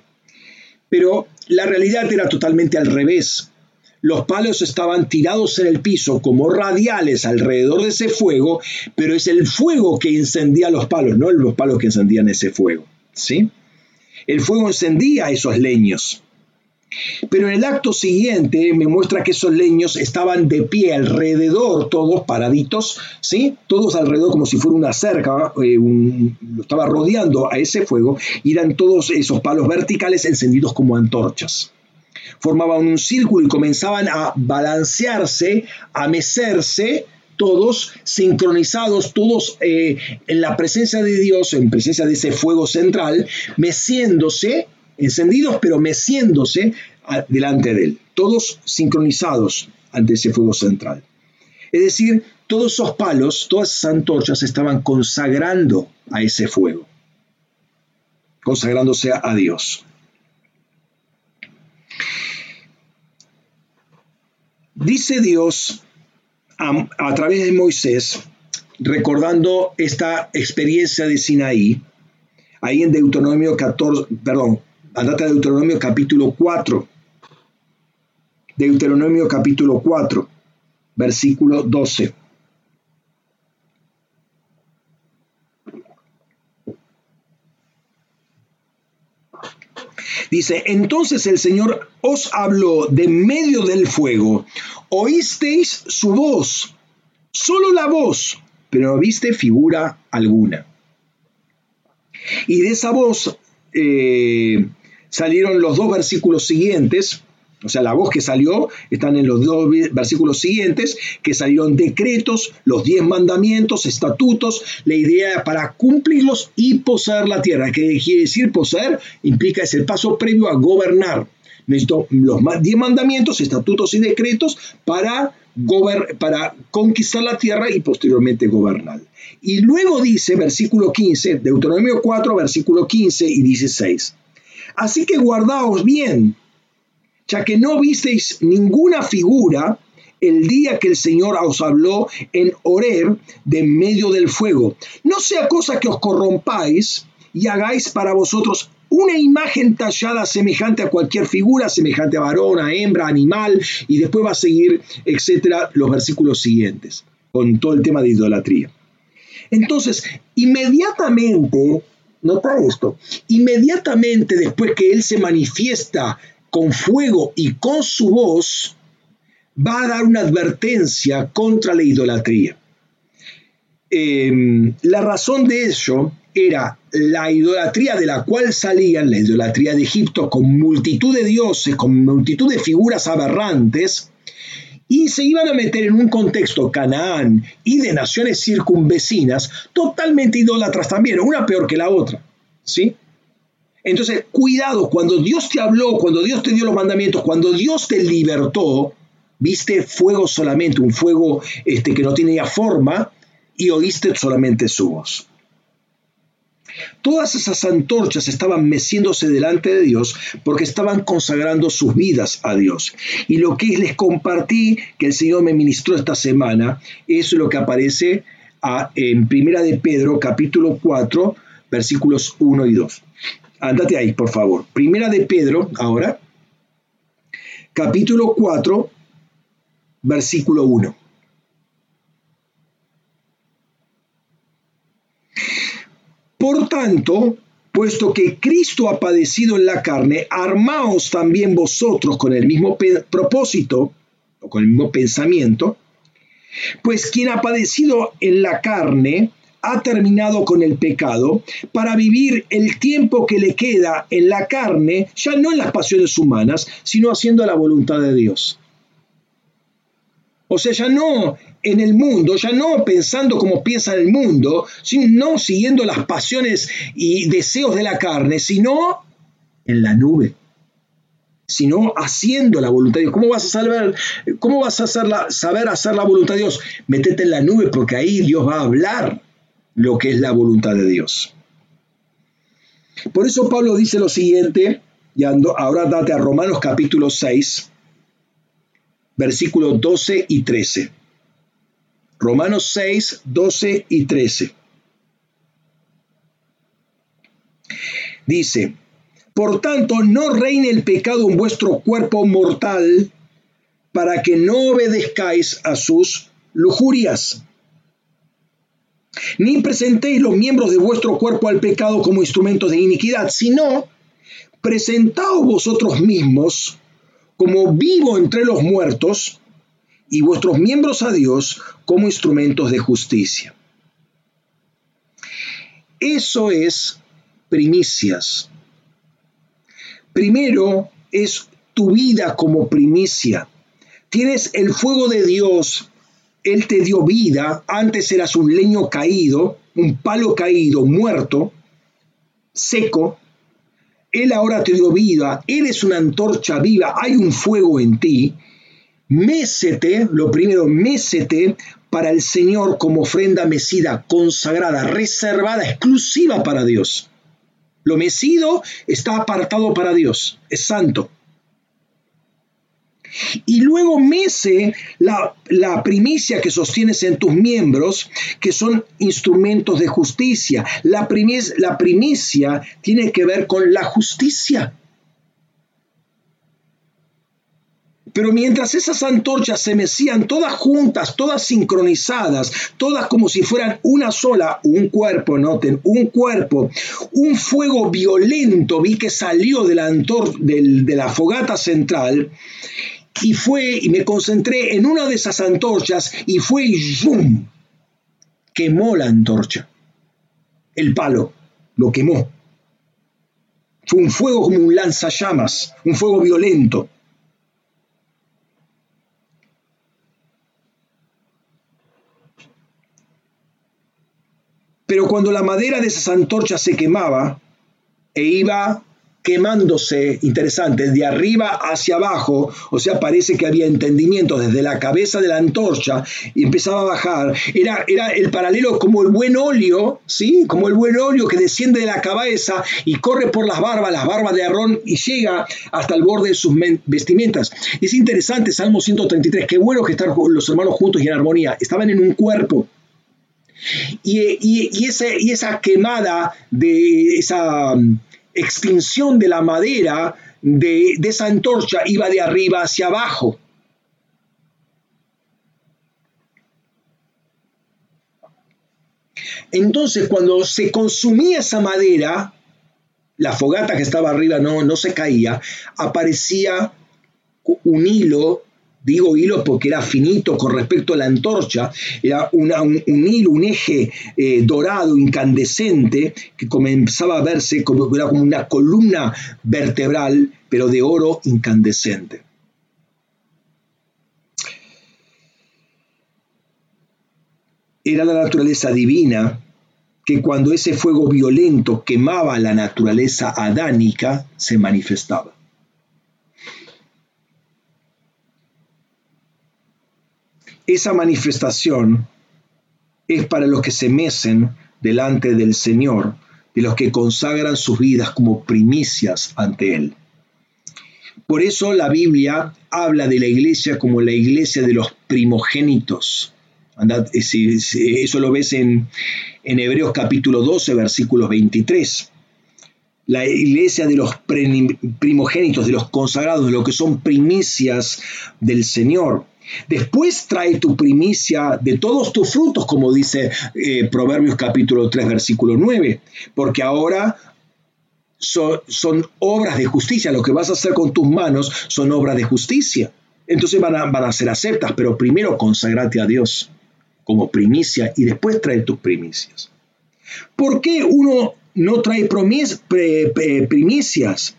Pero la realidad era totalmente al revés. Los palos estaban tirados en el piso como radiales alrededor de ese fuego, pero es el fuego que encendía los palos, no los palos que encendían ese fuego. ¿sí? El fuego encendía esos leños. Pero en el acto siguiente me muestra que esos leños estaban de pie alrededor, todos paraditos, ¿sí? Todos alrededor como si fuera una cerca, eh, lo estaba rodeando a ese fuego, y eran todos esos palos verticales encendidos como antorchas. Formaban un círculo y comenzaban a balancearse, a mecerse, todos sincronizados, todos eh, en la presencia de Dios, en presencia de ese fuego central, meciéndose encendidos pero meciéndose delante de él, todos sincronizados ante ese fuego central. Es decir, todos esos palos, todas esas antorchas estaban consagrando a ese fuego, consagrándose a Dios. Dice Dios a, través de Moisés, recordando esta experiencia de Sinaí, ahí en Deuteronomio 14, perdón, Andate a Deuteronomio capítulo 4. Deuteronomio capítulo 4, versículo 12. Dice, entonces el Señor os habló de medio del fuego, oísteis su voz, solo la voz, pero no viste figura alguna. Y de esa voz eh, salieron los dos versículos siguientes, o sea, la voz que salió, están en los dos versículos siguientes, que salieron decretos, los diez mandamientos, estatutos, la idea para cumplirlos y poseer la tierra. ¿Qué quiere decir poseer? Implica es el paso previo a gobernar. Necesito los diez mandamientos, estatutos y decretos para, para conquistar la tierra y posteriormente gobernar. Y luego dice, versículo 15, Deuteronomio 4, versículo 15 y 16. Así que guardaos bien, ya que no visteis ninguna figura el día que el Señor os habló en Horeb de medio del fuego. No sea cosa que os corrompáis y hagáis para vosotros una imagen tallada semejante a cualquier figura, semejante a varón, a hembra, animal, y después va a seguir, etcétera, los versículos siguientes, con todo el tema de idolatría. Entonces, inmediatamente Nota esto. Inmediatamente después que Él se manifiesta con fuego y con su voz, va a dar una advertencia contra la idolatría. Em, la razón de ello era la idolatría de la cual salían, la idolatría de Egipto, con multitud de dioses, con multitud de figuras aberrantes, y se iban a meter en un contexto Canaán y de naciones circunvecinas totalmente idólatras también, una peor que la otra. ¿Sí? Entonces, cuidado, cuando Dios te habló, cuando Dios te dio los mandamientos, cuando Dios te libertó, viste fuego solamente, un fuego este, que no tenía forma, y oíste solamente su voz. Todas esas antorchas estaban meciéndose delante de Dios porque estaban consagrando sus vidas a Dios. Y lo que les compartí, que el Señor me ministró esta semana, es lo que aparece en Primera de Pedro, capítulo 4, versículos 1 y 2. Ándate ahí, por favor. Primera de Pedro, ahora, capítulo 4, versículo 1. Por tanto, puesto que Cristo ha padecido en la carne, armaos también vosotros con el mismo propósito o con el mismo pensamiento, pues quien ha padecido en la carne ha terminado con el pecado para vivir el tiempo que le queda en la carne, ya no en las pasiones humanas, sino haciendo la voluntad de Dios. O sea, ya no en el mundo, ya no pensando como piensa el mundo, no siguiendo las pasiones y deseos de la carne, sino en la nube, sino haciendo la voluntad de Dios. ¿Cómo vas a saber, cómo vas a saber hacer la voluntad de Dios? Métete en la nube porque ahí Dios va a hablar lo que es la voluntad de Dios. Por eso Pablo dice lo siguiente, y ahora date a Romanos capítulo 6, versículos 12 y 13. Romanos 6, 12 y 13. Dice, por tanto, no reine el pecado en vuestro cuerpo mortal para que no obedezcáis a sus lujurias. Ni presentéis los miembros de vuestro cuerpo al pecado como instrumentos de iniquidad, sino presentaos vosotros mismos como vivo entre los muertos y vuestros miembros a Dios como instrumentos de justicia. Eso es primicias. Primero es tu vida como primicia. Tienes el fuego de Dios, Él te dio vida, antes eras un leño caído, un palo caído, muerto, seco, Él ahora te dio vida, eres una antorcha viva, hay un fuego en ti. Mécete, lo primero, mécete para el Señor como ofrenda mecida, consagrada, reservada, exclusiva para Dios. Lo mecido está apartado para Dios, es santo. Y luego mece la, la, primicia que sostienes en tus miembros, que son instrumentos de justicia. La, la primicia tiene que ver con la justicia. Pero mientras esas antorchas se mecían todas juntas, todas sincronizadas, todas como si fueran una sola, un cuerpo, noten, un cuerpo, un fuego violento vi que salió de la, de la fogata central y fue, y me concentré en una de esas antorchas y fue y ¡zoom! quemó la antorcha. El palo lo quemó. Fue un fuego como un lanzallamas, un fuego violento. Pero cuando la madera de esas antorchas se quemaba e iba quemándose, interesante, de arriba hacia abajo, o sea, parece que había entendimiento desde la cabeza de la antorcha y empezaba a bajar, era, era el paralelo como el buen óleo, ¿sí? Como el buen óleo que desciende de la cabeza y corre por las barbas, las barbas de Aarón y llega hasta el borde de sus vestimentas. Es interesante, Salmo 133, qué bueno que están los hermanos juntos y en armonía, estaban en un cuerpo. Y, y, y esa quemada de esa extinción de la madera de, esa antorcha iba de arriba hacia abajo. Entonces, cuando se consumía esa madera, la fogata que estaba arriba no, no se caía, aparecía un hilo Digo hilo porque era finito con respecto a la antorcha, era un, hilo, un eje eh, dorado, incandescente, que comenzaba a verse como, era como una columna vertebral, pero de oro incandescente. Era la naturaleza divina que cuando ese fuego violento quemaba la naturaleza adánica, se manifestaba. Esa manifestación es para los que se mecen delante del Señor, de los que consagran sus vidas como primicias ante Él. Por eso la Biblia habla de la iglesia como la iglesia de los primogénitos. Eso lo ves en, en Hebreos capítulo 12, versículo 23. La iglesia de los primogénitos, de los consagrados, de los que son primicias del Señor. Después trae tu primicia de todos tus frutos, como dice eh, Proverbios capítulo 3, versículo 9, porque ahora son, obras de justicia, lo que vas a hacer con tus manos son obras de justicia. Entonces van a, ser aceptas, pero primero consagrate a Dios como primicia y después trae tus primicias. ¿Por qué uno no trae primicias?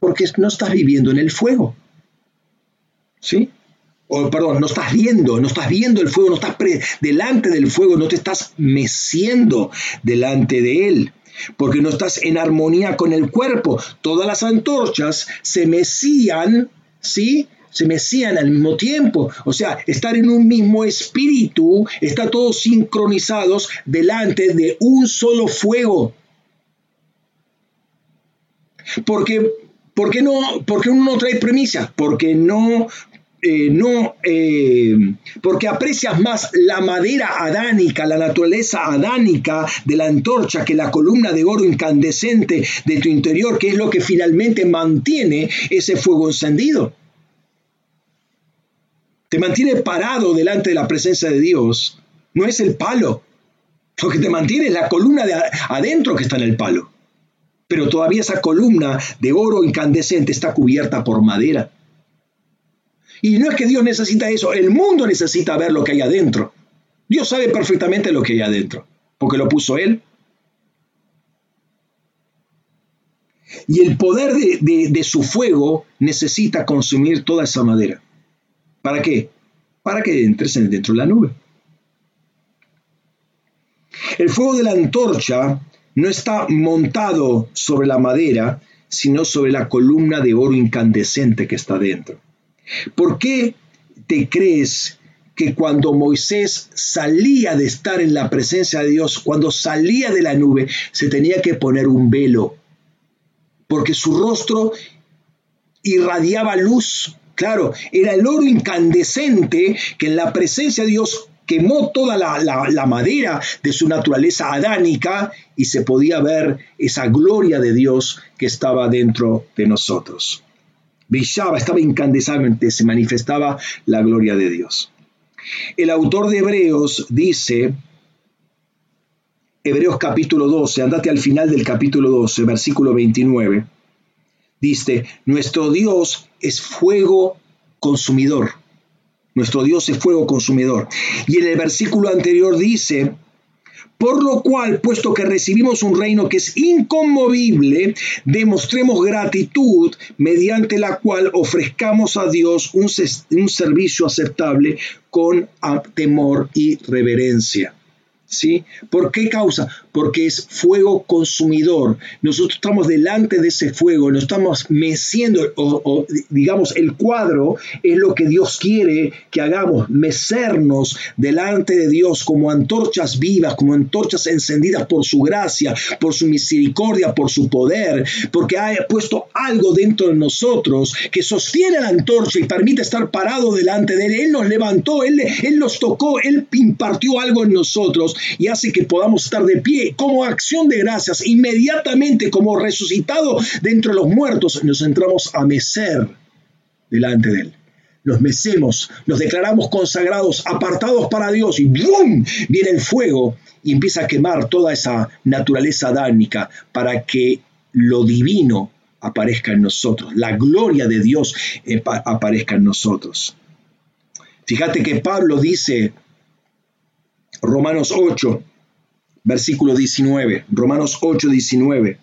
Porque no estás viviendo en el fuego. ¿Sí? O perdón, no estás viendo, no estás viendo el fuego, no estás delante del fuego, no te estás meciendo delante de él, porque no estás en armonía con el cuerpo. Todas las antorchas se mecían, ¿sí? Se mecían al mismo tiempo, o sea, estar en un mismo espíritu, está todos sincronizados delante de un solo fuego. Porque ¿Por qué, no, ¿Por uno no trae premisa? Porque no eh, no, eh, porque aprecias más la madera adánica, la naturaleza adánica de la antorcha que la columna de oro incandescente de tu interior, que es lo que finalmente mantiene ese fuego encendido. Te mantiene parado delante de la presencia de Dios. No es el palo. Lo que te mantiene es la columna de adentro que está en el palo. Pero todavía esa columna de oro incandescente está cubierta por madera. Y no es que Dios necesita eso, el mundo necesita ver lo que hay adentro. Dios sabe perfectamente lo que hay adentro, porque lo puso Él. Y el poder de, su fuego necesita consumir toda esa madera. ¿Para qué? Para que entres dentro de la nube. El fuego de la antorcha no está montado sobre la madera, sino sobre la columna de oro incandescente que está dentro. ¿Por qué te crees que cuando Moisés salía de estar en la presencia de Dios, cuando salía de la nube, se tenía que poner un velo? Porque su rostro irradiaba luz. Claro, era el oro incandescente que en la presencia de Dios quemó toda la, madera de su naturaleza adánica y se podía ver esa gloria de Dios que estaba dentro de nosotros. Brillaba, estaba incandescente, se manifestaba la gloria de Dios. El autor de Hebreos dice, Hebreos capítulo 12, andate al final del capítulo 12, versículo 29, dice, nuestro Dios es fuego consumidor nuestro Dios es fuego consumidor. Y en el versículo anterior dice, por lo cual, puesto que recibimos un reino que es inconmovible, demostremos gratitud mediante la cual ofrezcamos a Dios un, un servicio aceptable con temor y reverencia. ¿Sí? ¿Por qué causa? Porque es fuego consumidor. Nosotros estamos delante de ese fuego, nos estamos meciendo, o, digamos, el cuadro es lo que Dios quiere que hagamos, mecernos delante de Dios como antorchas vivas, como antorchas encendidas por su gracia, por su misericordia, por su poder, porque ha puesto algo dentro de nosotros que sostiene la antorcha y permite estar parado delante de Él. Él nos levantó, Él, él nos tocó, Él impartió algo en nosotros y hace que podamos estar de pie como acción de gracias. Inmediatamente como resucitado dentro de los muertos nos entramos a mecer delante de Él. Nos mecemos, nos declaramos consagrados, apartados para Dios y ¡bum! viene el fuego y empieza a quemar toda esa naturaleza dánica para que lo divino aparezca en nosotros, la gloria de Dios eh, aparezca en nosotros. Fíjate que Pablo dice Romanos 8, versículo 19. Romanos 8, 19.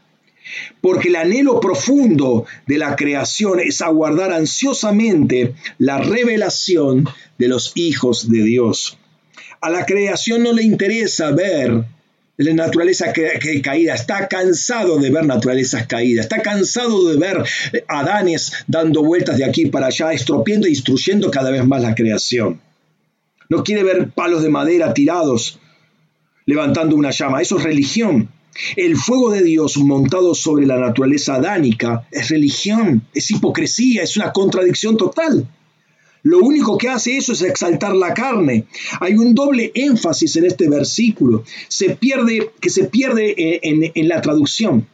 Porque el anhelo profundo de la creación es aguardar ansiosamente la revelación de los hijos de Dios. A la creación no le interesa ver la naturaleza que, caída, está cansado de ver naturalezas caídas, está cansado de ver Adanes dando vueltas de aquí para allá, estropeando y destruyendo cada vez más la creación no quiere ver palos de madera tirados levantando una llama. Eso es religión. El fuego de Dios montado sobre la naturaleza adánica es religión, es hipocresía, es una contradicción total. Lo único que hace eso es exaltar la carne. Hay un doble énfasis en este versículo se pierde, que se pierde en, la traducción.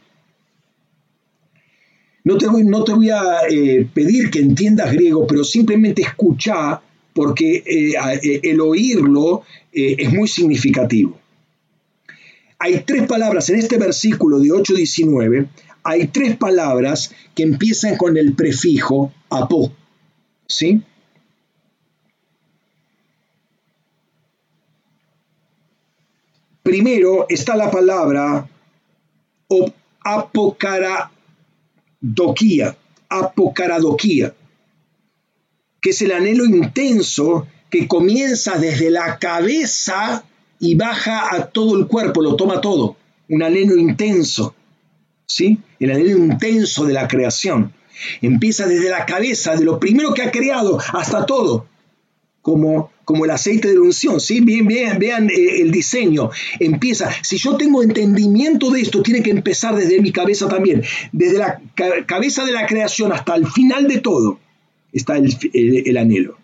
No te, voy, no te voy a eh, pedir que entiendas griego, pero simplemente escucha porque eh, eh, el oírlo eh, es muy significativo. Hay tres palabras en este versículo de 8.19, hay tres palabras que empiezan con el prefijo apo. ¿Sí? Primero está la palabra apocaradoquía, apocaradoquía que es el anhelo intenso que comienza desde la cabeza y baja a todo el cuerpo, lo toma todo. Un anhelo intenso, ¿sí? El anhelo intenso de la creación. Empieza desde la cabeza, de lo primero que ha creado, hasta todo. Como, como el aceite de la unción, ¿sí? Bien, bien, vean eh, el diseño. Empieza, si yo tengo entendimiento de esto, tiene que empezar desde mi cabeza también. Desde la cabeza de la creación hasta el final de todo está el, anhelo.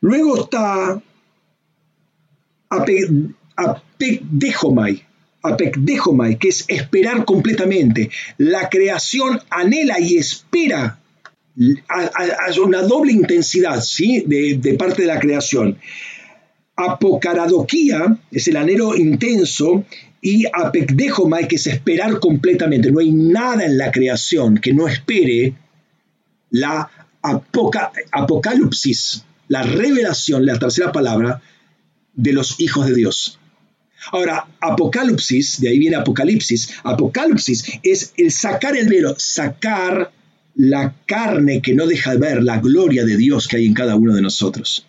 Luego está apekdejomai, apekdejomai, que es esperar completamente. La creación anhela y espera a, una doble intensidad ¿sí? de, parte de la creación. Apocaradoquía es el anhelo intenso y apekdejomai, que es esperar completamente. No hay nada en la creación que no espere la apocalipsis, la revelación, la tercera palabra, de los hijos de Dios. Ahora, apocalipsis, de ahí viene apocalipsis, apocalipsis es el sacar el velo, sacar la carne que no deja de ver la gloria de Dios que hay en cada uno de nosotros.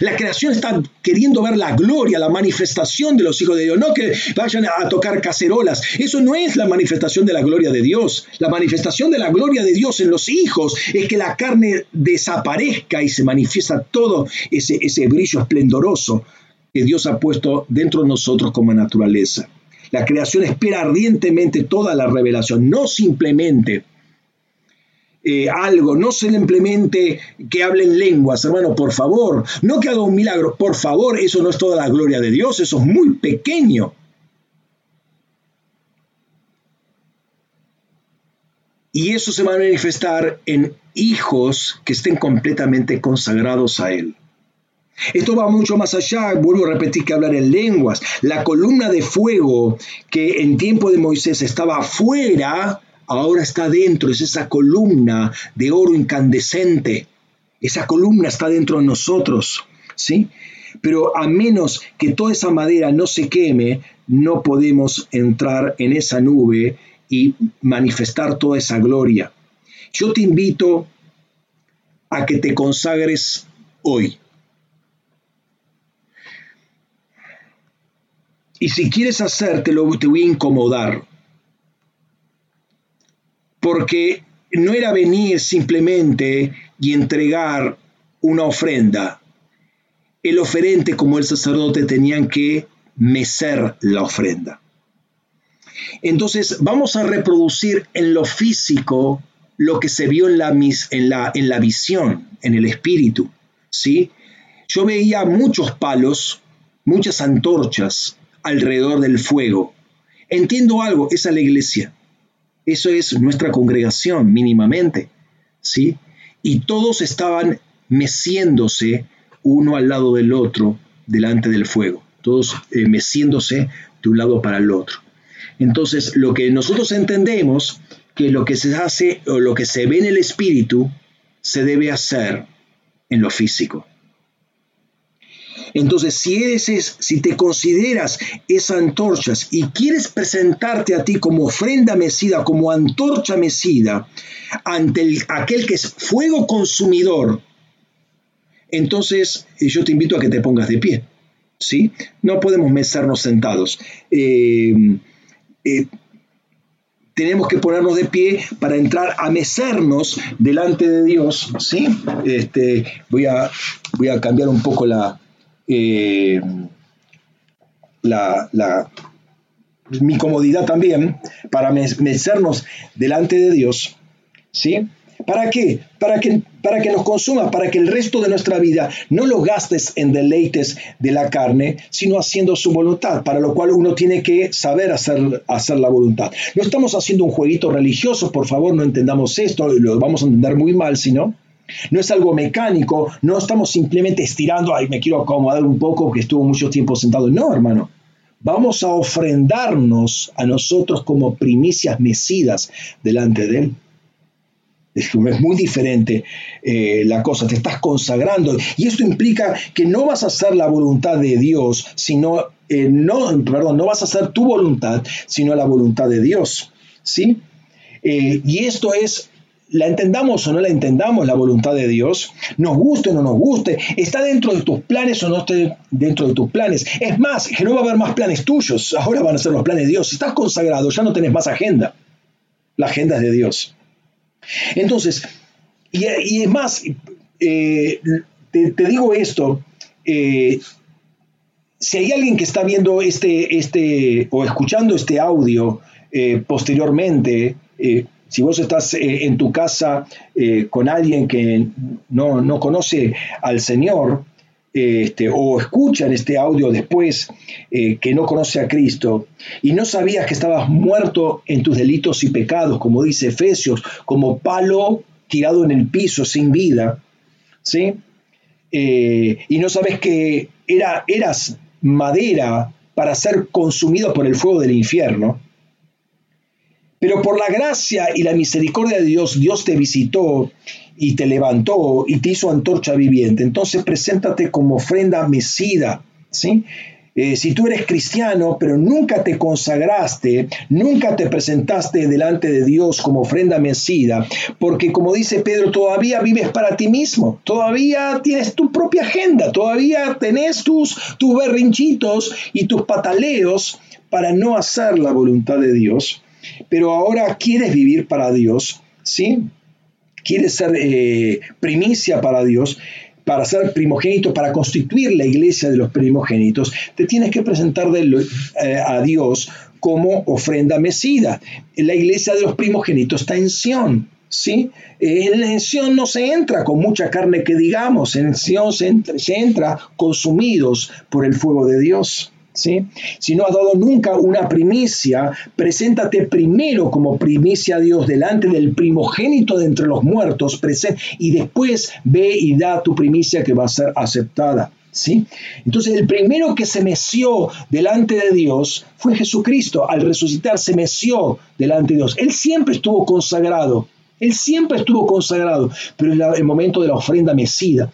La creación está queriendo ver la gloria, la manifestación de los hijos de Dios, no que vayan a tocar cacerolas. Eso no es la manifestación de la gloria de Dios. La manifestación de la gloria de Dios en los hijos es que la carne desaparezca y se manifiesta todo ese, ese brillo esplendoroso que Dios ha puesto dentro de nosotros como naturaleza. La creación espera ardientemente toda la revelación, no simplemente eh, algo, no simplemente que hablen lenguas, hermano, por favor, no que haga un milagro, por favor, eso no es toda la gloria de Dios, eso es muy pequeño. Y eso se va a manifestar en hijos que estén completamente consagrados a Él. Esto va mucho más allá, vuelvo a repetir que hablar en lenguas. La columna de fuego que en tiempo de Moisés estaba afuera, ahora está dentro, es esa columna de oro incandescente. Esa columna está dentro de nosotros, ¿sí? Pero a menos que toda esa madera no se queme, no podemos entrar en esa nube y manifestar toda esa gloria. Yo te invito a que te consagres hoy. Y si quieres hacértelo, te voy a incomodar porque no era venir simplemente y entregar una ofrenda. El oferente como el sacerdote tenían que mecer la ofrenda. Entonces vamos a reproducir en lo físico lo que se vio en la, en la, en la visión, en el espíritu. ¿sí? Yo veía muchos palos, muchas antorchas alrededor del fuego. Entiendo algo, esa es la iglesia. Eso es nuestra congregación mínimamente, ¿sí? Y todos estaban meciéndose uno al lado del otro delante del fuego, todos eh, meciéndose de un lado para el otro. Entonces, lo que nosotros entendemos que lo que se hace o lo que se ve en el espíritu se debe hacer en lo físico. Entonces, si eres, si te consideras esa antorchas y quieres presentarte a ti como ofrenda mecida, como antorcha mecida, ante aquel que es fuego consumidor, entonces eh, yo te invito a que te pongas de pie. ¿sí? No podemos mecernos sentados. Eh, eh, tenemos que ponernos de pie para entrar a mecernos delante de Dios. ¿sí? Este, voy, a, voy a cambiar un poco la, eh, la, mi comodidad también para mecernos delante de Dios. ¿Sí? ¿Para qué? Para que, para que nos consuma, para que el resto de nuestra vida no lo gastes en deleites de la carne, sino haciendo su voluntad, para lo cual uno tiene que saber hacer, hacer la voluntad. No estamos haciendo un jueguito religioso, por favor, no entendamos esto, lo vamos a entender muy mal, sino no es algo mecánico, no estamos simplemente estirando, ay, me quiero acomodar un poco que estuvo mucho tiempo sentado. No, hermano. Vamos a ofrendarnos a nosotros como primicias mecidas delante de Él. Es muy diferente eh, la cosa, te estás consagrando. Y esto implica que no vas a hacer la voluntad de Dios, sino, eh, no, perdón, no vas a hacer tu voluntad, sino la voluntad de Dios. ¿Sí? Eh, y esto es la entendamos o no la entendamos, la voluntad de Dios, nos guste o no nos guste, está dentro de tus planes o no está dentro de tus planes. Es más, que no va a haber más planes tuyos, ahora van a ser los planes de Dios. Si estás consagrado, ya no tenés más agenda. La agenda es de Dios. Entonces, y, es más, eh, te, digo esto, eh, si hay alguien que está viendo este, este o escuchando este audio eh, posteriormente, si vos estás eh, en tu casa eh, con alguien que no, conoce al Señor, este, o escuchan este audio después eh, que no conoce a Cristo y no sabías que estabas muerto en tus delitos y pecados, como dice Efesios, como palo tirado en el piso sin vida, ¿sí? y no sabes que era, eras madera para ser consumido por el fuego del infierno. Pero por la gracia y la misericordia de Dios, Dios te visitó y te levantó y te hizo antorcha viviente. Entonces preséntate como ofrenda mesida, ¿sí? Eh, si tú eres cristiano, pero nunca te consagraste, nunca te presentaste delante de Dios como ofrenda mesida, porque como dice Pedro, todavía vives para ti mismo, todavía tienes tu propia agenda, todavía tenés tus, tus berrinchitos y tus pataleos para no hacer la voluntad de Dios, pero ahora quieres vivir para Dios, ¿sí? Quieres ser eh, primicia para Dios, para ser primogénito, para constituir la iglesia de los primogénitos, te tienes que presentar eh, a Dios como ofrenda mesida. La iglesia de los primogénitos está en Sión. ¿sí? En Sión no se entra con mucha carne que digamos, en Sión se entra consumidos por el fuego de Dios. Si no has dado nunca una primicia, preséntate primero como primicia a Dios delante del primogénito de entre los muertos y después ve y da tu primicia que va a ser aceptada. ¿Sí? Entonces el primero que se meció delante de Dios fue Jesucristo. Al resucitar se meció delante de Dios. Él siempre estuvo consagrado. Él siempre estuvo consagrado, pero es el momento de la ofrenda mecida.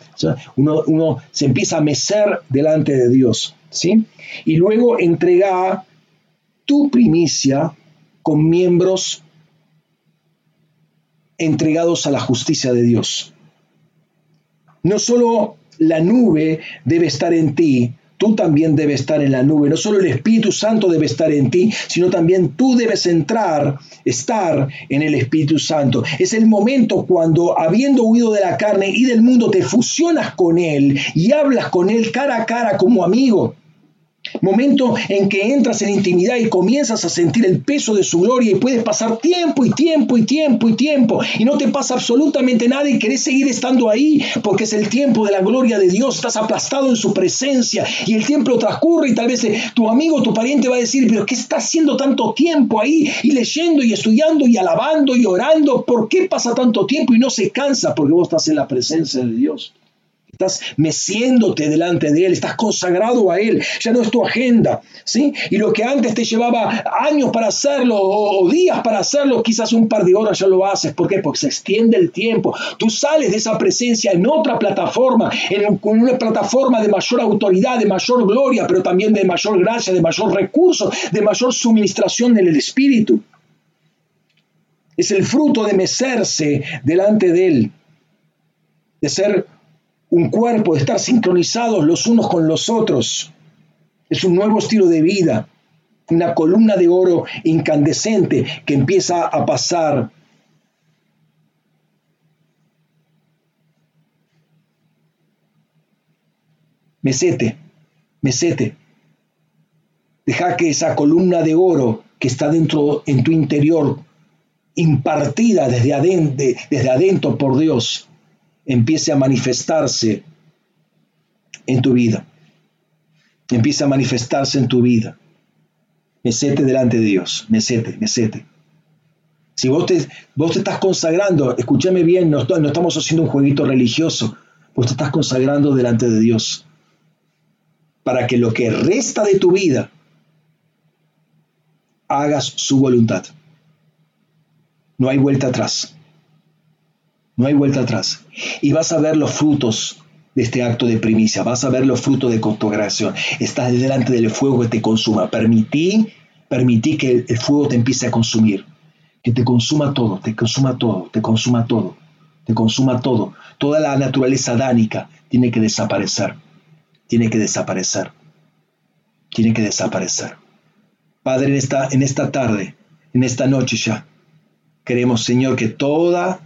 uno, uno se empieza a mecer delante de Dios. ¿Sí? Y luego entrega tu primicia con miembros entregados a la justicia de Dios. No solo la nube debe estar en ti, tú también debes estar en la nube. No solo el Espíritu Santo debe estar en ti, sino también tú debes entrar, estar en el Espíritu Santo. Es el momento cuando, habiendo huido de la carne y del mundo, te fusionas con Él y hablas con Él cara a cara como amigo. Momento en que entras en intimidad y comienzas a sentir el peso de su gloria y puedes pasar tiempo y tiempo y tiempo y tiempo y no te pasa absolutamente nada y querés seguir estando ahí porque es el tiempo de la gloria de Dios, estás aplastado en su presencia y el tiempo transcurre y tal vez eh, tu amigo, tu pariente va a decir, pero ¿qué está haciendo tanto tiempo ahí y leyendo y estudiando y alabando y orando? ¿Por qué pasa tanto tiempo y no se cansa? Porque vos estás en la presencia de Dios. Estás meciéndote delante de Él, estás consagrado a Él, ya no es tu agenda, ¿sí? Y lo que antes te llevaba años para hacerlo o, días para hacerlo, quizás un par de horas ya lo haces. ¿Por qué? Porque se extiende el tiempo. Tú sales de esa presencia en otra plataforma, en una plataforma de mayor autoridad, de mayor gloria, pero también de mayor gracia, de mayor recurso, de mayor suministración en el Espíritu. Es el fruto de mecerse delante de Él, de ser un cuerpo, de estar sincronizados los unos con los otros. Es un nuevo estilo de vida, una columna de oro incandescente que empieza a pasar mesete, mesete. Deja que esa columna de oro que está dentro en tu interior, impartida desde adentro, desde adentro por Dios, empiece a manifestarse en tu vida. Empieza a manifestarse en tu vida. Mesete delante de Dios, mesete, mesete. Si vos te, vos te estás consagrando, escúchame bien, no, no estamos haciendo un jueguito religioso, vos te estás consagrando delante de Dios. Para que lo que resta de tu vida hagas su voluntad. No hay vuelta atrás. No hay vuelta atrás. Y vas a ver los frutos de este acto de primicia, vas a ver los frutos de consagración. Estás delante del fuego que te consuma. Permití, permití que el fuego te empiece a consumir. Que te consuma todo, te consuma todo, te consuma todo, te consuma todo. Toda la naturaleza dánica tiene que desaparecer. Tiene que desaparecer. Tiene que desaparecer. Padre, en esta, en esta tarde, en esta noche ya, queremos, Señor, que toda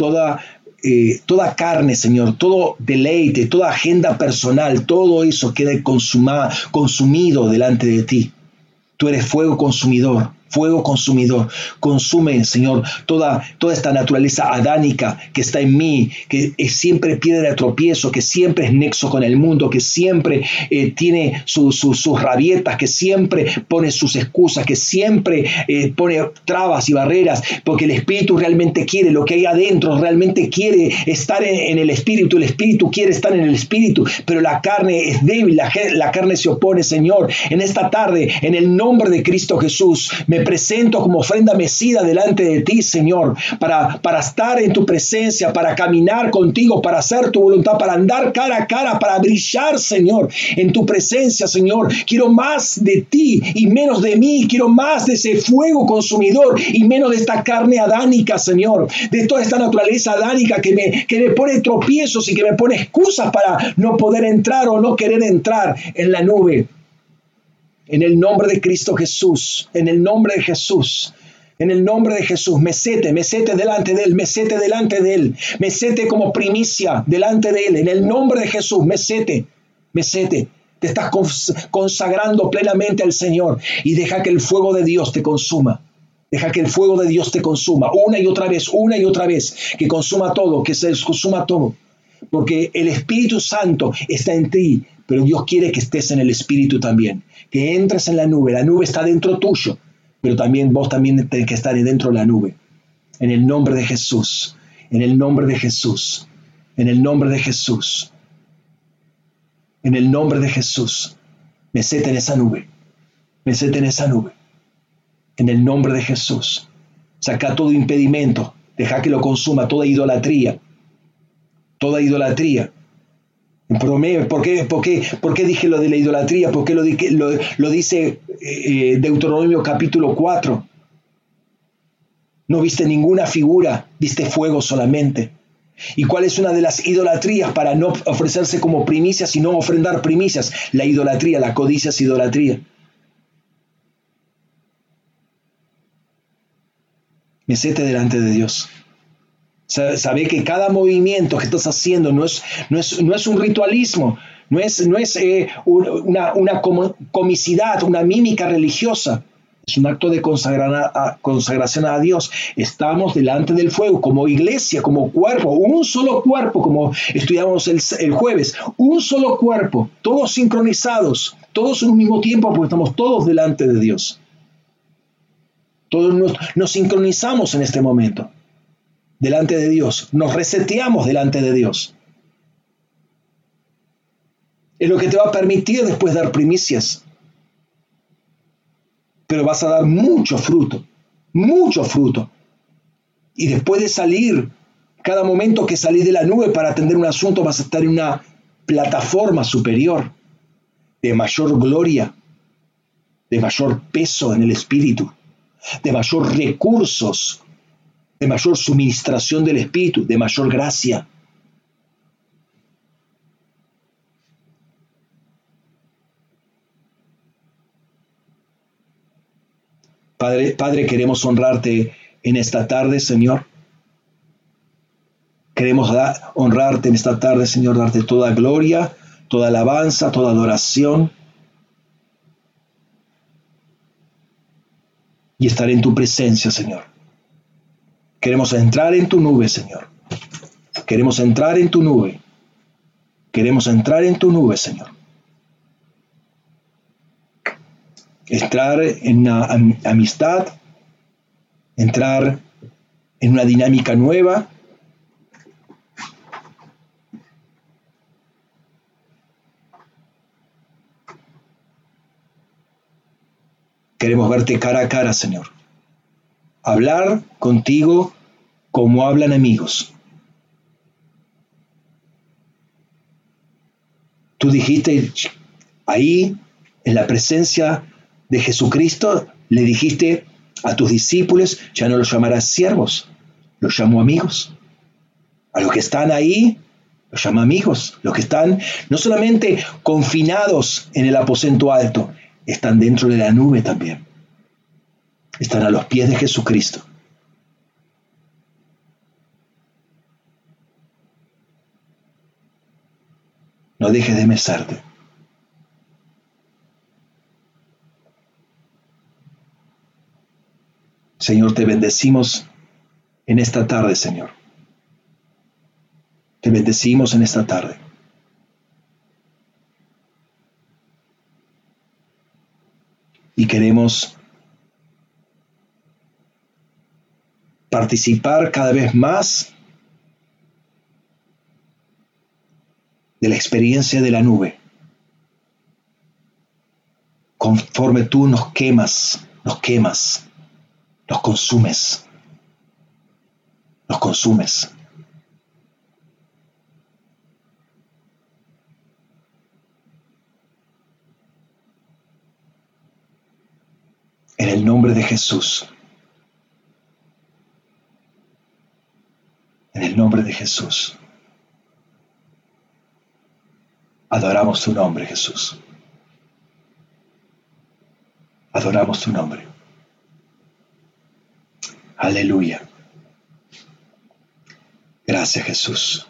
toda, eh, toda carne, Señor, todo deleite, toda agenda personal, todo eso quede consumido delante de ti. Tú eres fuego consumidor. Fuego consumidor. Consume, Señor, toda, toda esta naturaleza adánica que está en mí, que es siempre piedra de tropiezo, que siempre es nexo con el mundo, que siempre eh, tiene sus rabietas, que siempre pone sus excusas, que siempre eh, pone trabas y barreras, porque el Espíritu realmente quiere, lo que hay adentro realmente quiere estar en, el Espíritu, el Espíritu quiere estar en el Espíritu, pero la carne es débil, la, la carne se opone, Señor. En esta tarde, en el nombre de Cristo Jesús, me presento como ofrenda mecida delante de ti, Señor, para, para estar en tu presencia, para caminar contigo, para hacer tu voluntad, para andar cara a cara, para brillar, Señor, en tu presencia, Señor. Quiero más de ti y menos de mí. Quiero más de ese fuego consumidor y menos de esta carne adánica, Señor. De toda esta naturaleza adánica que me, que me pone tropiezos y que me pone excusas para no poder entrar o no querer entrar en la nube en el nombre de Cristo Jesús, en el nombre de Jesús. En el nombre de Jesús, mesete, mesete delante de Él, mesete delante de Él, mesete como primicia delante de Él. En el nombre de Jesús, mesete, mesete. Te estás consagrando plenamente al Señor y deja que el fuego de Dios te consuma. Deja que el fuego de Dios te consuma una y otra vez, una y otra vez, que consuma todo, que se consuma todo. Porque el Espíritu Santo está en ti, pero Dios quiere que estés en el Espíritu también que entres en la nube. La nube está dentro tuyo, pero también vos también tenés que estar dentro de la nube. En el nombre de Jesús, en el nombre de Jesús, en el nombre de Jesús, en el nombre de Jesús. Mesete en esa nube, mesete en esa nube. En el nombre de Jesús. Saca todo impedimento, deja que lo consuma toda idolatría, toda idolatría ¿Por qué, por, qué, ¿Por qué dije lo de la idolatría? ¿Por qué lo, lo, lo dice eh, Deuteronomio capítulo 4? No viste ninguna figura, viste fuego solamente. ¿Y cuál es una de las idolatrías para no ofrecerse como primicias, sino ofrendar primicias? La idolatría, la codicia es idolatría. Mesete delante de Dios. Sabe que cada movimiento que estás haciendo no es, no es, no es un ritualismo, no es, no es eh, una, una, comicidad, una mímica religiosa. Es un acto de consagración a Dios. Estamos delante del fuego como iglesia, como cuerpo, un solo cuerpo, como estudiamos el, el jueves, un solo cuerpo, todos sincronizados, todos en un mismo tiempo, porque estamos todos delante de Dios. Todos nos, nos sincronizamos en este momento delante de Dios, nos reseteamos delante de Dios. Es lo que te va a permitir después dar primicias. Pero vas a dar mucho fruto, mucho fruto. Y después de salir, cada momento que salís de la nube para atender un asunto, vas a estar en una plataforma superior, de mayor gloria, de mayor peso en el espíritu, de mayor recursos de mayor suministración del Espíritu, de mayor gracia. Padre, Padre, queremos honrarte en esta tarde, Señor. Queremos honrarte en esta tarde, Señor, darte toda gloria, toda alabanza, toda adoración. Y estar en tu presencia, Señor. Queremos entrar en tu nube, Señor. Queremos entrar en tu nube. Queremos entrar en tu nube, Señor. Entrar en una amistad, entrar en una dinámica nueva. Queremos verte cara a cara, Señor hablar contigo como hablan amigos. Tú dijiste ahí, en la presencia de Jesucristo, le dijiste a tus discípulos, ya no los llamarás siervos, los llamo amigos. A los que están ahí, los llama amigos. Los que están no solamente confinados en el aposento alto, están dentro de la nube también están a los pies de Jesucristo. No dejes de mesarte. Señor, te bendecimos en esta tarde, Señor. Te bendecimos en esta tarde. Y queremos participar cada vez más de la experiencia de la nube. Conforme tú nos quemas, nos quemas, nos consumes, nos consumes. En el nombre de Jesús. En el nombre de Jesús. Adoramos tu nombre, Jesús. Adoramos tu nombre. Aleluya. Gracias Jesús.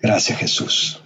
Gracias Jesús.